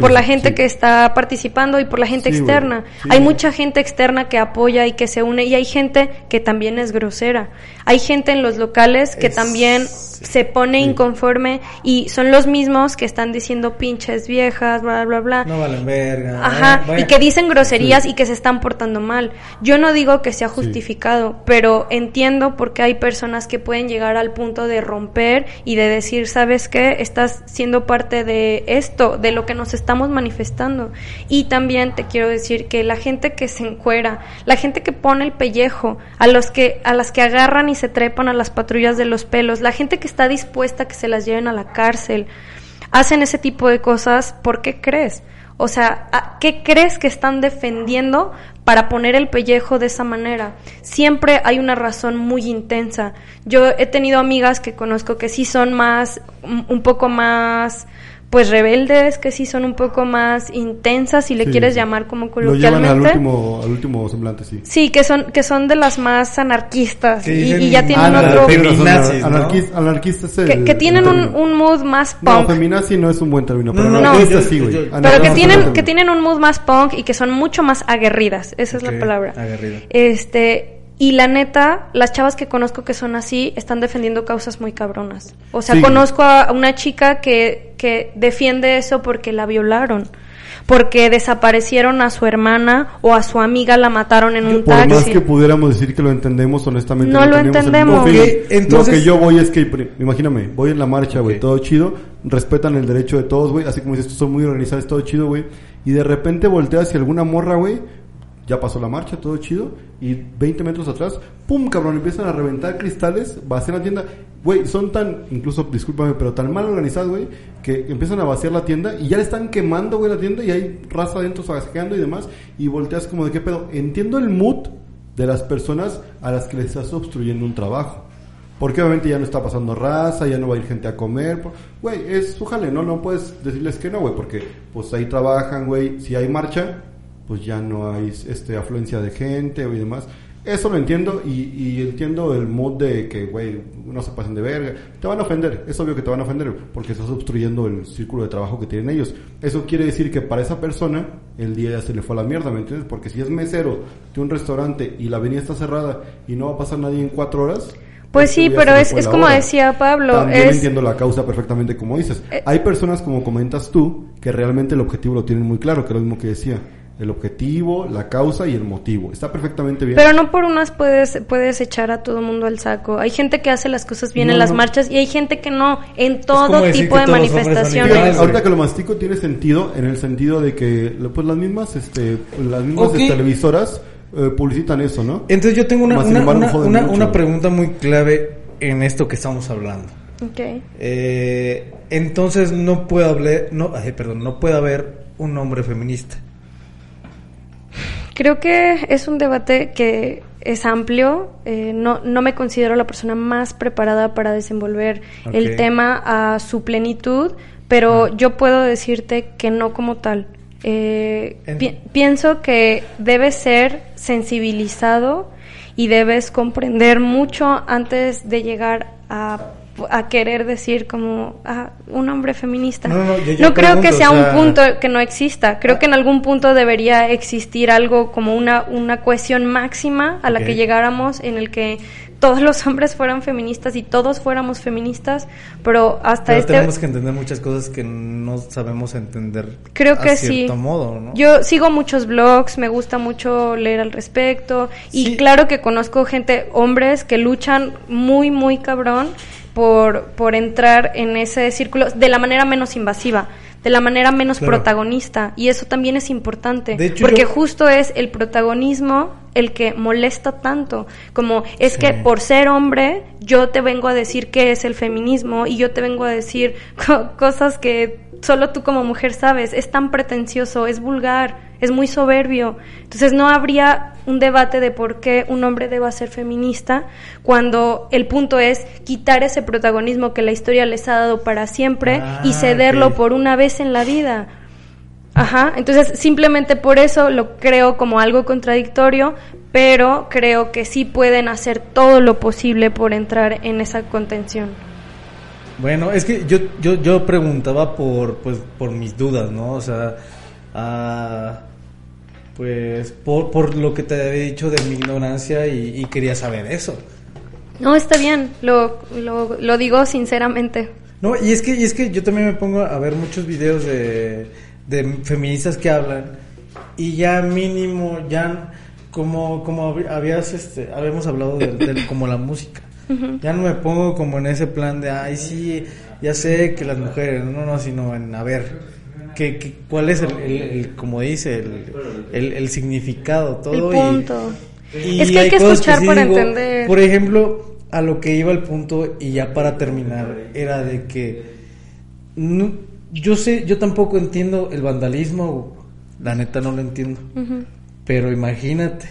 por la eso, gente sí. que está participando y por la gente Sí, externa. sí. Hay mucha gente externa que apoya y que se une y hay gente que también es grosera. Hay gente en los locales que Es- también se pone inconforme y son los mismos que están diciendo pinches viejas, bla, bla, bla. No valen verga. Ajá, eh, vaya. y que dicen groserías y que se están portando mal. Yo no digo que sea justificado, pero entiendo por qué hay personas que pueden llegar al punto de romper y de decir, ¿sabes qué? Estás siendo parte de esto, de lo que nos estamos manifestando. Y también te quiero decir que la gente que se encuera, la gente que pone el pellejo, a los que a las que agarran y se trepan a las patrullas de los pelos, la gente que está dispuesta a que se las lleven a la cárcel, hacen ese tipo de cosas, ¿por qué crees? O sea, ¿a- ¿qué crees que están defendiendo para poner el pellejo de esa manera? Siempre hay una razón muy intensa. Yo he tenido amigas que conozco que sí son más, un poco más, pues rebeldes, que sí son un poco más intensas, si le Sí. quieres llamar como Lo llevan al coloquialmente. último, al último semblante, sí. Sí, que son, que son de las más anarquistas y, ya tienen "Ah, la- otro... Feminazis, ¿no? anarquista, anarquista es el- Que, que tienen un, mood más No, punk. feminazi no es un buen término, pero No, no, yo- sí, güey. yo- Pero que tienen, que tienen un mood más punk y que son mucho más aguerridas. Esa es la palabra. aguerrida. Este, Y la neta, las chavas que conozco que son así están defendiendo causas muy cabronas. O sea, Sí. conozco a una chica que, que defiende eso porque la violaron. Porque desaparecieron a su hermana o a su amiga la mataron en un Por más taxi. que pudiéramos decir que lo entendemos, honestamente No lo tenemos el entendemos. mismo feeling. Ok, entonces- Lo que yo voy es que, imagíname, voy en la marcha, güey, todo chido, respetan el derecho de todos, güey, así como dices, son muy organizados, todo chido, güey, y de repente volteas hacia alguna morra, güey, ya pasó la marcha, todo chido, y 20 metros atrás, pum, cabrón, empiezan a reventar cristales, vacían la tienda, güey, son tan, incluso, discúlpame, pero tan mal organizados, güey, que empiezan a vaciar la tienda y ya le están quemando, güey, la tienda y hay raza adentro saqueando y demás, y volteas como de qué pedo. Entiendo el mood de las personas a las que les estás obstruyendo un trabajo. Porque obviamente ya no está pasando raza, ya no va a ir gente a comer. Güey, es su jale, ¿no? No puedes decirles que no, güey, porque pues ahí trabajan, güey. Si hay marcha, pues ya no hay este afluencia de gente güey, y demás. Eso lo entiendo y, y entiendo el mood de que, güey, no se pasen de verga. Te van a ofender, es obvio que te van a ofender porque estás obstruyendo el círculo de trabajo que tienen ellos. Eso quiere decir que para esa persona el día ya se le fue a la mierda, ¿me entiendes? Porque si es mesero de un restaurante y la avenida está cerrada y no va a pasar nadie en cuatro horas. Pues sí, pero es, es como hora. decía Pablo, También es, entiendo la causa perfectamente como dices. Eh. Hay personas, como comentas tú, que realmente el objetivo lo tienen muy claro, que es lo mismo que decía. El objetivo, la causa y el motivo. Está perfectamente bien. Pero no por unas puedes, puedes echar a todo mundo al saco. Hay gente que hace las cosas bien No, en las no. marchas y hay gente que no, en todo tipo de manifestaciones. Fíjate, ahorita que lo mastico tiene sentido en el sentido de que pues las mismas este las mismas Ok. televisoras eh, publicitan eso, ¿no? Entonces yo tengo una, una, embargo, una, pregunta muy clave en esto que estamos hablando. Ok. Eh, entonces no puede haber, no, ay, perdón, no puede haber un hombre feminista. Creo que es un debate que es amplio. eh, no, no me considero la persona más preparada para desenvolver el tema a su plenitud, pero yo puedo decirte que no como tal. Eh, En- pi- pienso que debes ser sensibilizado y debes comprender mucho antes de llegar a, a querer decir como ah, un hombre feminista. No, no, yo- yo creo que sea o un punto que no exista. Creo que en algún punto debería existir algo como una, una cohesión máxima a la que llegáramos en el que todos los hombres fueran feministas y todos fuéramos feministas, pero hasta Pero este tenemos que entender muchas cosas que no sabemos entender. Creo a que sí. cierto modo, ¿no? Yo sigo muchos blogs, me gusta mucho leer al respecto y claro que conozco gente, hombres que luchan muy, muy cabrón por, por entrar en ese círculo de la manera menos invasiva, de la manera menos Claro. protagonista y eso también es importante De hecho, porque yo- justo es el protagonismo el que molesta tanto, como es Sí. que por ser hombre yo te vengo a decir qué es el feminismo y yo te vengo a decir [LAUGHS] co- cosas que solo tú como mujer sabes, es tan pretencioso, es vulgar, es muy soberbio. Entonces no habría un debate de por qué un hombre deba ser feminista cuando el punto es quitar ese protagonismo que la historia les ha dado para siempre Ah, y cederlo ok. por una vez en la vida. Ajá, entonces simplemente por eso lo creo como algo contradictorio, pero creo que sí pueden hacer todo lo posible por entrar en esa contención. Bueno, es que yo, yo, yo preguntaba por, pues, por mis dudas, ¿no? O sea, ah, pues por, por lo que te había dicho de mi ignorancia y, y quería saber eso. No, está bien, lo, lo, lo digo sinceramente. No, y es que, y es que yo también me pongo a ver muchos videos de, de feministas que hablan y ya mínimo, ya como, como hab- habías, este, habíamos hablado de, de como la música. Ya no me pongo como en ese plan de, ay, sí, ya sé que las mujeres, no, no, sino en, a ver, que, que- cuál es el, el- el- como dice, el, el, el significado, todo. El y- punto. y Es que hay que cosas escuchar sí para digo, entender. Por ejemplo, a lo que iba el punto y ya para terminar era de que no- yo sé, yo tampoco entiendo el vandalismo, la neta no lo entiendo. Pero imagínate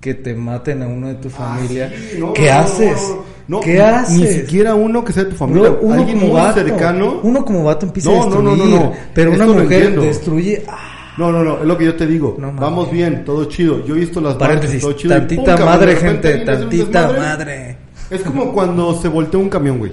que te maten a uno de tu familia. Ah, Sí, no, ¿Qué no, haces? No, ¿Qué ni- haces? Ni siquiera uno que sea de tu familia, Bro, uno alguien como muy vato, cercano. Uno como vato empieza No, a no, destruir. no, no, no. Pero una Esto lo mujer destruye. ah, No, no, no, es lo que yo te digo. No. Vamos bien, todo chido. Yo he visto las paréntesis, todo chido. pum, tantita cabrón, madre, repente gente, tantita madre. Es como cuando se volteó un camión, güey.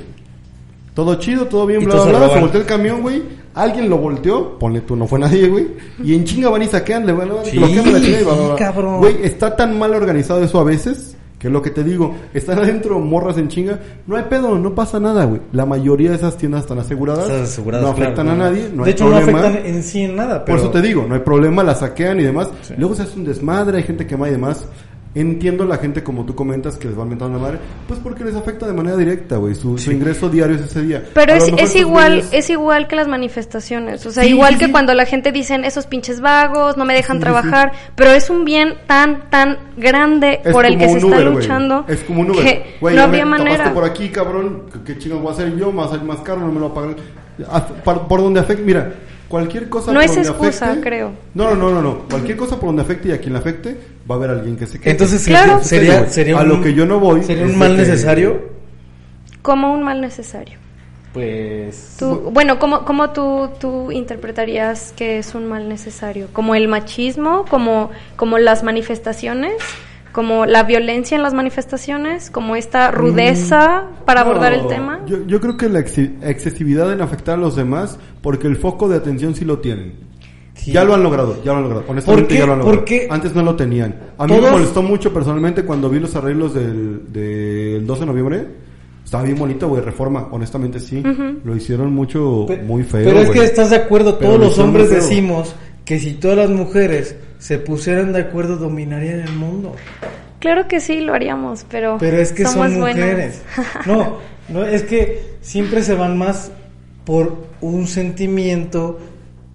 Todo chido, todo bien, bla, bla, se bla. Se volteó el camión, güey. Alguien lo volteó, ponle tú, no fue nadie, güey. Y en chinga van y saquean, le van a Sí, la cabrón. Güey, está tan mal organizado eso a veces Que es lo que te digo, están adentro morras en chinga, no hay pedo, no pasa nada, güey. La mayoría de esas tiendas están aseguradas, Están aseguradas, no afectan claro, a no. nadie, no de hay hecho, problema. no afectan en sí en nada. Pero... Por eso te digo, no hay problema, la saquean y demás. Sí. Luego se hace un desmadre, hay gente que va y demás. Entiendo la gente, como tú comentas, que les va mentando la madre, pues porque les afecta de manera directa, güey. Su, su ingreso diario es ese día. Pero A es, es igual, es igual que las manifestaciones. O sea, Sí, igual sí, que sí. cuando la gente dicen esos pinches vagos, no me dejan Sí, sí, trabajar, pero es un bien tan, tan grande Es por el que se está luchando Es como un Uber. que Güey, no tapaste manera. por aquí, cabrón. ¿Qué, chingados voy a hacer yo? A salir más caro, no me lo va a pagar. Por, por donde afecte, mira, cualquier cosa No por es donde excusa, afecte- creo. No, no, no, no, no. Cualquier cosa por donde afecte y a quien le afecte, va a haber alguien que se quede. Entonces Claro. sería, sería A un, lo que yo no voy Sería un mal que- necesario. Como un mal necesario. Pues. Tú, bueno, ¿cómo, cómo tú, tú interpretarías que es un mal necesario? ¿Como el machismo? ¿Como, ¿Como las manifestaciones? ¿Como la violencia en las manifestaciones? ¿Como esta rudeza para abordar el No, tema? Yo, yo creo que la excesividad en afectar a los demás, porque el foco de atención sí lo tienen. Sí. Ya lo han logrado, ya lo han logrado. Honestamente, ¿Por qué? ya lo han logrado. Porque Antes no lo tenían. A mí me molestó mucho personalmente cuando vi los arreglos del, del 12 de noviembre. Estaba bien bonito, güey, reforma. Honestamente, sí. Lo hicieron mucho, Pe- muy feo. Pero es güey. que estás de acuerdo, Pero todos lo los hombres decimos que si todas las mujeres se pusieran de acuerdo dominarían el mundo. Claro que sí, lo haríamos, pero, Pero es que somos son buenas. mujeres. [LAUGHS] No, no, es que siempre se van más por un sentimiento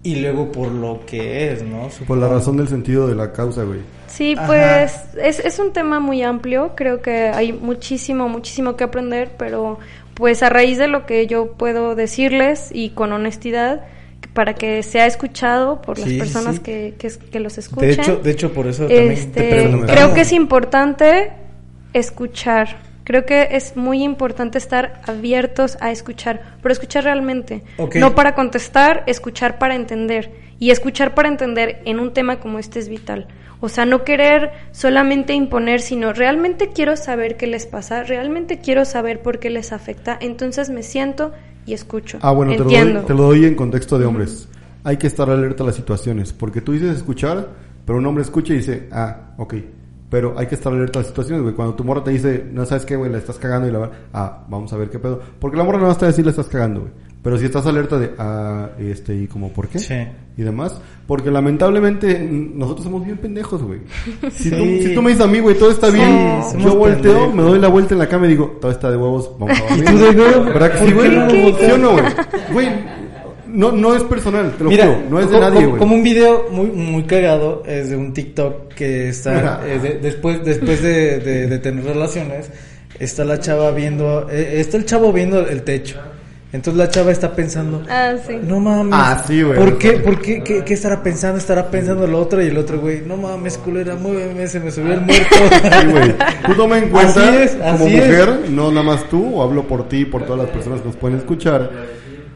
y luego por lo que es, ¿no? Por la razón del sentido de la causa, güey. Sí, Ajá. pues es, es un tema muy amplio, creo que hay muchísimo, muchísimo que aprender, pero pues a raíz de lo que yo puedo decirles y con honestidad, para que sea escuchado por las Sí, personas sí. Que, que, que los escuchen. De hecho, de hecho por eso también te Este, creo que es importante escuchar. Creo que es muy importante estar abiertos a escuchar, pero escuchar realmente. No para contestar, escuchar para entender. Y escuchar para entender en un tema como este es vital. O sea, no querer solamente imponer, sino realmente quiero saber qué les pasa, realmente quiero saber por qué les afecta. Entonces me siento y escucho. Ah, bueno, te lo, doy, te lo doy en contexto de hombres. Hay que estar alerta a las situaciones, porque tú dices escuchar, pero un hombre escucha y dice, ah, ok. Pero hay que estar alerta a las situaciones, güey. Cuando tu morra te dice, no sabes qué, güey, la estás cagando y la va, ah, vamos a ver qué pedo. Porque la morra no va a estar a decir la estás cagando, güey. Pero si estás alerta de, ah, este, y como, ¿por qué? Sí. Y demás. Porque lamentablemente nosotros somos bien pendejos, güey. Si, tú, Sí. si tú me dices a mí, güey, todo está bien, yo volteo, pendejos. me doy la vuelta en la cama y digo, todo está de huevos, vamos a dormir. [LAUGHS] tú que ¿Por sí, güey? no güey? Güey, no, no es personal, te lo Mira, juro, no es de nadie, güey. como un video muy muy cagado es de un TikTok que está eh, de- después después de, de- de tener relaciones está la chava viendo eh, está el chavo viendo el techo. Entonces la chava está pensando, Ah, sí. no mames. Ah, sí, güey. ¿Por qué? ¿Por qué? ¿Qué, qué estará pensando? Estará pensando el otro y el otro, güey. No mames, culera, muéveme, se me subió el muerto. [LAUGHS] Sí, güey. Tú toma en cuenta, Así es, como es. mujer, no nada más tú, o hablo por ti y por todas las personas que nos pueden escuchar.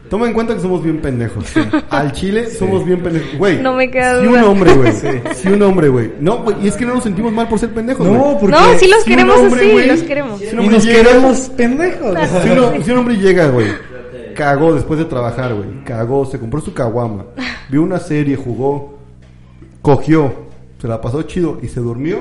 Toma en cuenta que somos bien pendejos. Al chile somos bien pendejos. Güey, No me queda si un hombre, güey. Si un hombre, güey. No, güey, y es que no nos sentimos mal por ser pendejos, No, porque No, sí los queremos hombre, así, güey, los queremos. si y nos llega- queremos pendejos. Si, uno- si un hombre llega, güey, cagó después de trabajar, güey, cagó, se compró su caguama, vio una serie, jugó, cogió, se la pasó chido y se durmió.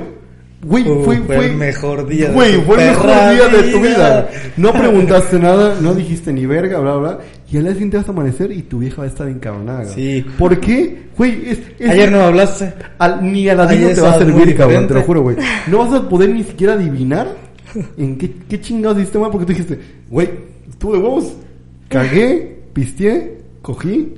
Güey, Uh, fue, fue el mejor día de Güey, fue el mejor día de tu vida. No preguntaste nada, no dijiste ni verga, bla, bla. Y al día siguiente vas a amanecer y tu vieja va a estar encabronada. Sí. ¿Por qué? Güey, es, es- Ayer no hablaste. al- ni a la Ayer te va a servir, cabrón, te lo juro, güey. No vas a poder ni siquiera adivinar en qué, qué chingados hiciste mal porque tú dijiste, güey, estuvo de huevos. Cagué, pisteé, cogí.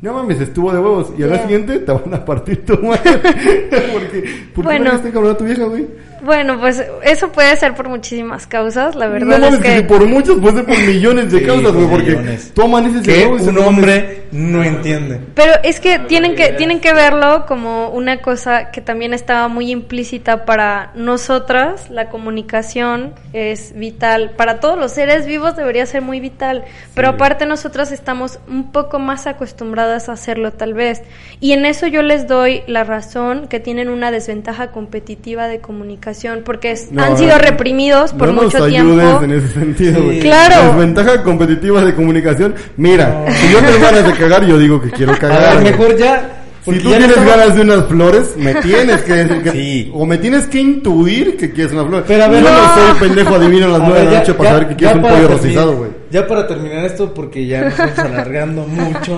No mames, estuvo de huevos. Y al día siguiente te van a partir tu madre. [LAUGHS] porque, ¿por qué Bueno. no cabrón tu vieja, güey? Bueno, pues eso puede ser por muchísimas causas, la No verdad mames, es que si por muchos puede ser por millones de Sí, causas, güey. Porque millones. tú amaneces de Que un no hombre no entiende. Pero es que tienen que tienen que verlo como una cosa que también estaba muy implícita para nosotras. La comunicación es vital para todos los seres vivos debería ser muy vital. Pero aparte nosotras estamos un poco más acostumbradas a hacerlo tal vez. Y en eso yo les doy la razón que tienen una desventaja competitiva de comunicación porque es- No, han sido reprimidos por no mucho nos tiempo. en ese sentido, Sí. güey. Claro. Desventaja competitiva de comunicación. Mira, si yo tengo ganas de cagar, yo digo que quiero A cagar. ver, güey. mejor ya Porque si tú tienes ganas de unas flores, me tienes que decir [LAUGHS] que... Sí. O me tienes que intuir que quieres unas flores. Pero a ver, Yo no, no. soy pendejo adivino a las A nueve de ver, la ya- noche para ya- saber que quieres un pollo rostizado, güey. Ya para terminar esto, porque ya nos estamos alargando mucho.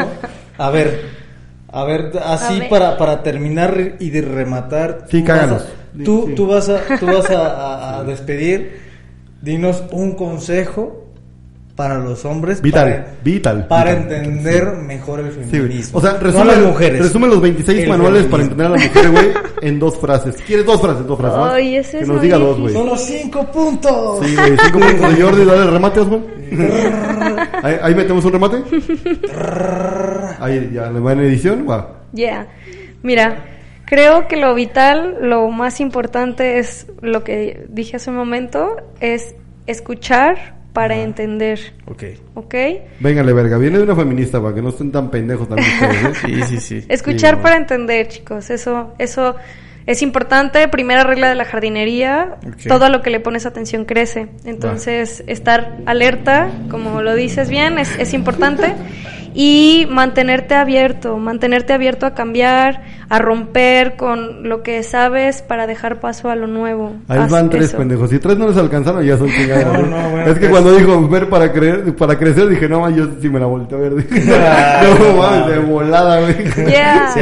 A ver, a ver, así A ver. para para terminar y de rematar. Sí, a- cáganos. Tú, Sí. tú vas a, tú vas a, a- a despedir. Dinos un consejo para los hombres. Vital, para, vital. Para vital. entender mejor el Sí, feminismo. O sea, No resume, las mujeres. resume los 26 El manuales para feminismo. entender a la mujer, güey, [LAUGHS] en dos frases. ¿Quieres dos frases? Dos frases. ¿no? Ay, ese que es nos diga dos, güey. difícil. Son los cinco puntos. Sí, güey, cinco puntos de Jordi, dale el remate, Osman. [LAUGHS] ahí, ahí metemos un remate. [LAUGHS] Ahí ya le va en edición, va. Yeah. Mira, creo que lo vital, lo más importante es lo que dije hace un momento, es escuchar para entender, Ok. ¿ok? Véngale, verga, viene de una feminista, para que no estén tan pendejos también [LAUGHS] ustedes, ¿eh? Sí, sí, sí. Escuchar Sí, para entender, chicos, eso, eso es importante. Primera regla de la jardinería, Ok. todo lo que le pones atención crece. Entonces, estar alerta, como lo dices bien, es, es importante. [LAUGHS] Y mantenerte abierto, mantenerte abierto a cambiar, a romper con lo que sabes para dejar paso a lo nuevo. Ahí Haz van tres eso. pendejos. Si tres no les alcanzaron, ya son [LAUGHS] chingados. No, no, bueno, es que pues. cuando dijo ver para creer, para crecer, dije, no, yo sí me la volteé a ver. [LAUGHS] Ah, [LAUGHS] no, mames, de volada, güey. Yeah. Sí.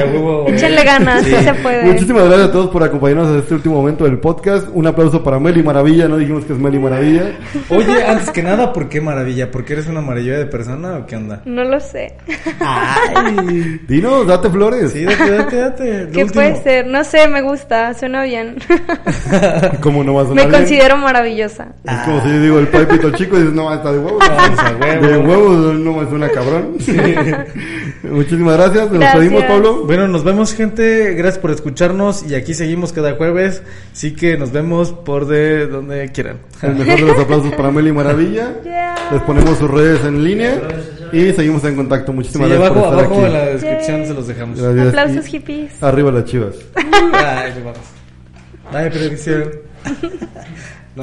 Échenle ganas, sí. Sí. se puede. Muchísimas gracias a todos por acompañarnos en este último momento del podcast. Un aplauso para Meli Maravilla. No dijimos que es Meli Maravilla. Oye, antes que nada, ¿por qué maravilla? ¿Porque eres una maravilla de persona o qué onda? No lo sé. Ay. [LAUGHS] Dinos, date flores. Sí, date, date, date. [LAUGHS] ¿Qué último. puede ser? No sé, me gusta, suena bien. [LAUGHS] ¿Cómo no vas a me sonar bien? considero maravillosa. Es como si yo digo el papito chico y dices, no, está de huevos. No, huevo. De huevos no me suena cabrón. Muchísimas gracias. Nos despedimos, Pablo. Bueno, nos vemos gente, gracias por escucharnos y aquí seguimos cada jueves, así que nos vemos por de donde quieran. El mejor de los aplausos para Meli Maravilla. Yeah. Les ponemos sus redes en línea y seguimos en contacto. Sí, Muchísimas gracias abajo, por estar abajo en aquí. la descripción Yay. se los dejamos. Gracias. Aplausos Y hippies. Arriba las chivas. [LAUGHS] Ay, nos vamos. Bye, predicción.